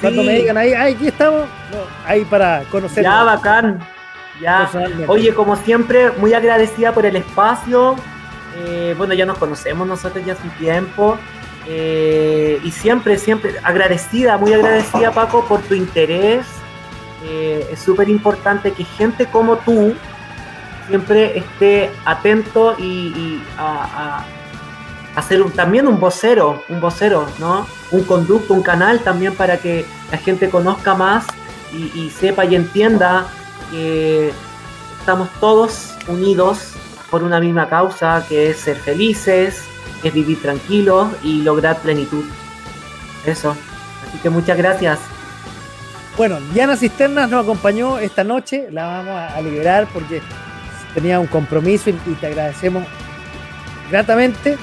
cuando me digan ahí, aquí estamos, ahí para conocer. Ya, bacán. Ya. Oye, como siempre, muy agradecida por el espacio. Eh, bueno, ya nos conocemos nosotros ya hace tiempo. Eh, y siempre, siempre agradecida, muy agradecida, Paco, por tu interés. Eh, es súper importante que gente como tú siempre esté atento y, a hacer también un vocero, un vocero, ¿no? Un conducto, un canal también para que la gente conozca más y, sepa y entienda que estamos todos unidos por una misma causa, que es ser felices, es vivir tranquilos y lograr plenitud. Eso. Así que muchas gracias. Bueno, Diana Cisternas nos acompañó esta noche, la vamos a liberar porque tenía un compromiso y te agradecemos gratamente.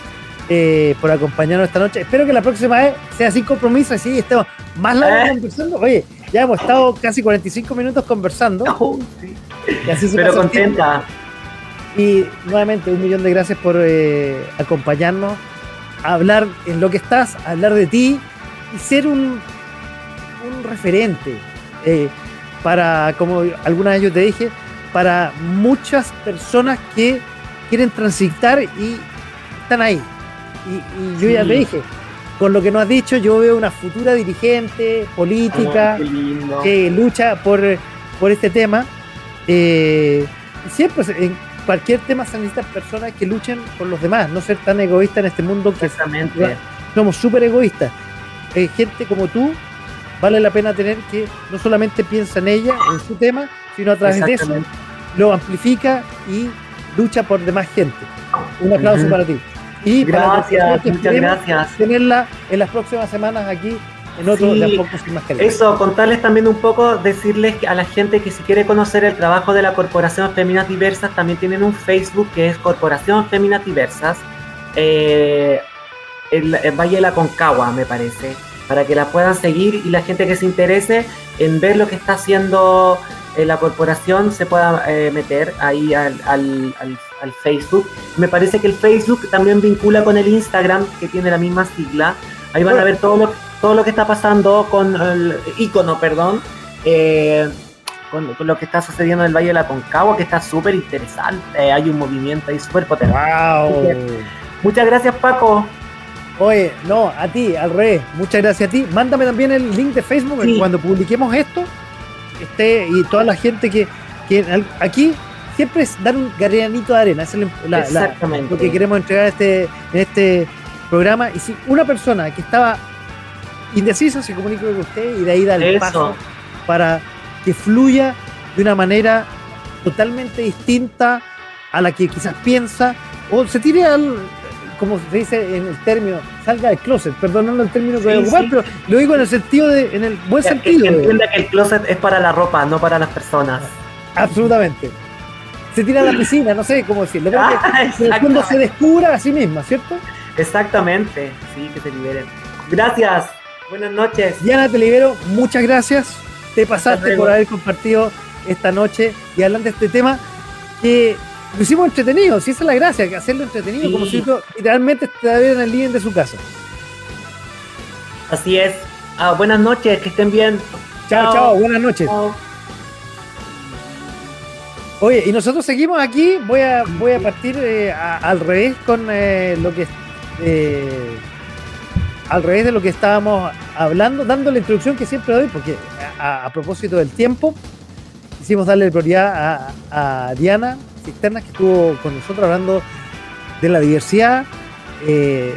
Eh, por acompañarnos esta noche. Espero que la próxima vez sea sin compromiso, así estemos más largo eh. conversando. Oye, ya hemos estado casi 45 minutos conversando. y así se Pero contenta. Y nuevamente, un millón de gracias por eh, acompañarnos, hablar en lo que estás, hablar de ti y ser un, un referente para, como alguna vez yo te dije, para muchas personas que quieren transitar y están ahí, y, yo ya te dije, con lo que nos has dicho, yo veo una futura dirigente política que lucha por, por este tema. Eh, siempre en cualquier tema se necesitan personas que luchen por los demás, no ser tan egoístas en este mundo que somos súper egoístas. Eh, gente como tú vale la pena tener que no solamente piensa en ella, en su tema, sino a través de eso lo amplifica y lucha por demás gente. Un aplauso para ti. Y gracias, muchas gracias. Tenerla en las próximas semanas aquí en otro de Eso, contarles también un poco, decirles a la gente que si quiere conocer el trabajo de la Corporación Féminas Diversas, también tienen un Facebook que es Corporación Féminas Diversas, eh, en, Valle de la Concagua, me parece, para que la puedan seguir y la gente que se interese en ver lo que está haciendo eh, la corporación se pueda eh, meter ahí al, al, al al Facebook. Me parece que el Facebook también vincula con el Instagram, que tiene la misma sigla. Ahí van a ver todo lo, todo lo que está pasando con el icono, perdón, eh, con, lo que está sucediendo en el Valle de la Concagua, que está súper interesante. hay un movimiento ahí súper potente. Wow. Muchas gracias, Paco. Oye, no, a ti, al revés. Muchas gracias a ti. Mándame también el link de Facebook cuando publiquemos esto. Esté, y toda la gente que, que aquí siempre es dar un granito de arena. Es lo que queremos entregar este, en este programa. Y si una persona que estaba indecisa se comunica con usted y de ahí da el paso para que fluya de una manera totalmente distinta a la que quizás piensa o se tire al como se dice en el término, salga del closet, perdonando el término que voy a ocupar, pero lo digo en el sentido de, en el buen sentido. Que entienda que el closet es para la ropa, no para las personas. Absolutamente. Se tira a la piscina, no sé cómo decirlo. Ah, el fondo se descubra a sí misma, ¿cierto? Exactamente, sí, que se liberen. Gracias, buenas noches. Diana, te libero, muchas gracias. Te pasaste por haber compartido esta noche y hablando de este tema que lo hicimos entretenido, si esa es la gracia, que hacerlo entretenido, como si literalmente estuviera en el living de su casa. Así es. Ah, buenas noches, que estén bien. Chao, chao, buenas noches. Oye, y nosotros seguimos aquí, voy a, voy a partir eh, al revés con eh, lo que... Eh, al revés de lo que estábamos hablando, dando la introducción que siempre doy, porque a, propósito del tiempo, quisimos darle prioridad a, a Diana, Cisternas, que estuvo con nosotros hablando de la diversidad, eh,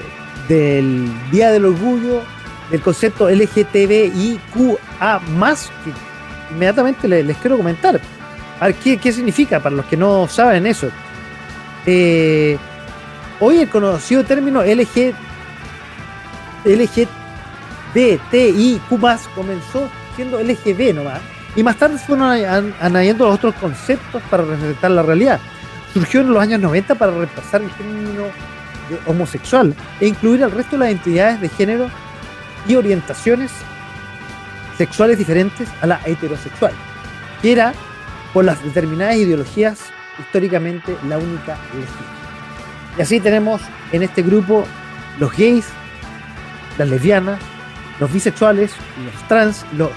del Día del Orgullo, del concepto LGTBIQA, que inmediatamente les, quiero comentar. A ver, ¿qué, significa para los que no saben eso? Eh, hoy el conocido término LG, LGBTIQ comenzó siendo LGB nomás y más tarde fueron añadiendo los otros conceptos para representar la realidad. Surgió en los años 90 para reemplazar el de homosexual e incluir al resto de las entidades de género y orientaciones sexuales diferentes a la heterosexual, que era por las determinadas ideologías históricamente la única legítima. Y así tenemos en este grupo los gays, las lesbianas, los bisexuales, los trans, los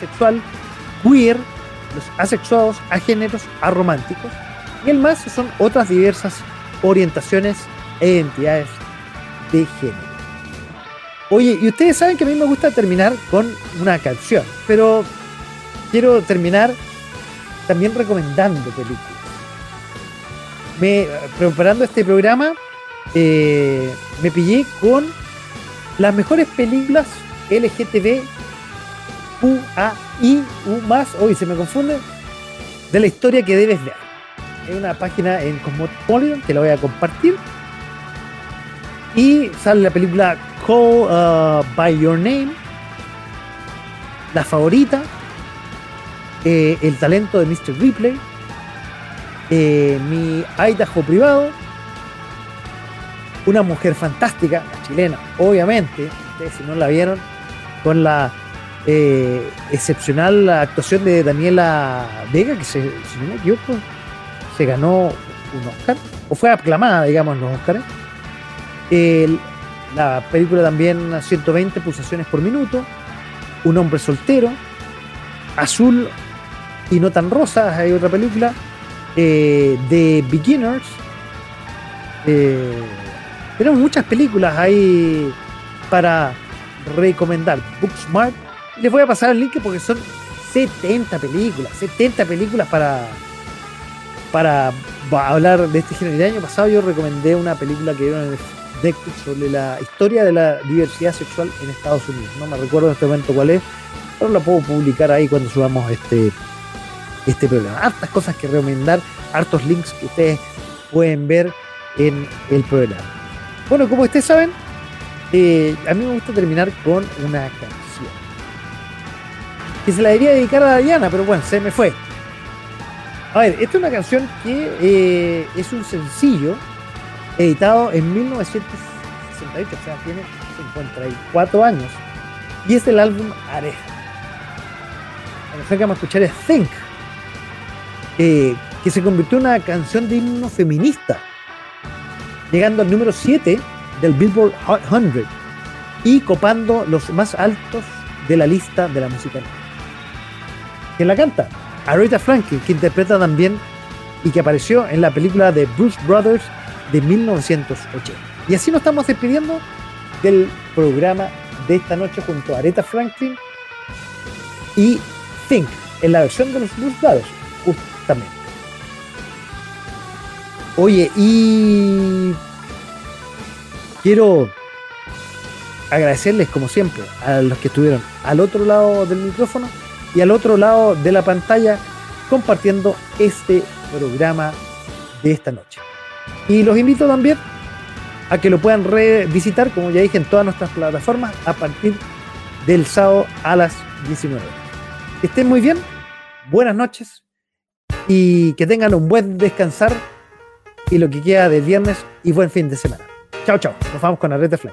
sexual, queer, los asexuados, agéneros, arománticos, y el más son otras diversas orientaciones e identidades de género. Oye, y ustedes saben que a mí me gusta terminar con una canción, pero quiero terminar también recomendando películas. Me, preparando este programa, eh, me pillé con las mejores películas LGTB U, A, I, U más, hoy se me confunde, de la historia que debes ver. Hay una página en Cosmopolitan que la voy a compartir. Y sale la película Call uh, by Your Name, la favorita, eh, el talento de Mr. Ripley, eh, mi Idaho privado, una mujer fantástica, chilena, obviamente, ustedes si no la vieron, con la eh, excepcional la actuación de Daniela Vega, que se, se ganó un Oscar, o fue aclamada, digamos, en los Oscars. la película también 120 pulsaciones por minuto, Un hombre soltero, Azul y no tan rosa, hay otra película, eh, The Beginners. Eh, tenemos muchas películas ahí para recomendar. Booksmart les voy a pasar el link porque son 70 películas, 70 películas para, para hablar de este género. El año pasado yo recomendé una película que vieron en Netflix sobre la historia de la diversidad sexual en Estados Unidos. No me recuerdo en este momento cuál es, pero la puedo publicar ahí cuando subamos este, este programa. Hartas cosas que recomendar, hartos links que ustedes pueden ver en el programa. Bueno, como ustedes saben, eh, a mí me gusta terminar con una canción que se la debería dedicar a Diana, pero bueno, se me fue. A ver, esta es una canción que eh, es un sencillo editado en 1968, o sea, tiene 54 años. Y es el álbum Areja. La canción que vamos a escuchar es Think, eh, que se convirtió en una canción de himno feminista, llegando al número 7 del Billboard 100 y copando los más altos de la lista de la música ¿Quién la canta? Aretha Franklin, que interpreta también y que apareció en la película de Bruce Brothers de 1980. Y así nos estamos despidiendo del programa de esta noche junto a Aretha Franklin y Think, en la versión de los Bruce Brothers, justamente. Oye, y quiero agradecerles como siempre a los que estuvieron al otro lado del micrófono y al otro lado de la pantalla compartiendo este programa de esta noche. Y los invito también a que lo puedan revisitar, como ya dije, en todas nuestras plataformas a partir del sábado a las 19 horas. Que estén muy bien, buenas noches y que tengan un buen descansar y lo que queda del viernes y buen fin de semana. Chao, chao. Nos vamos con Arrete Fly.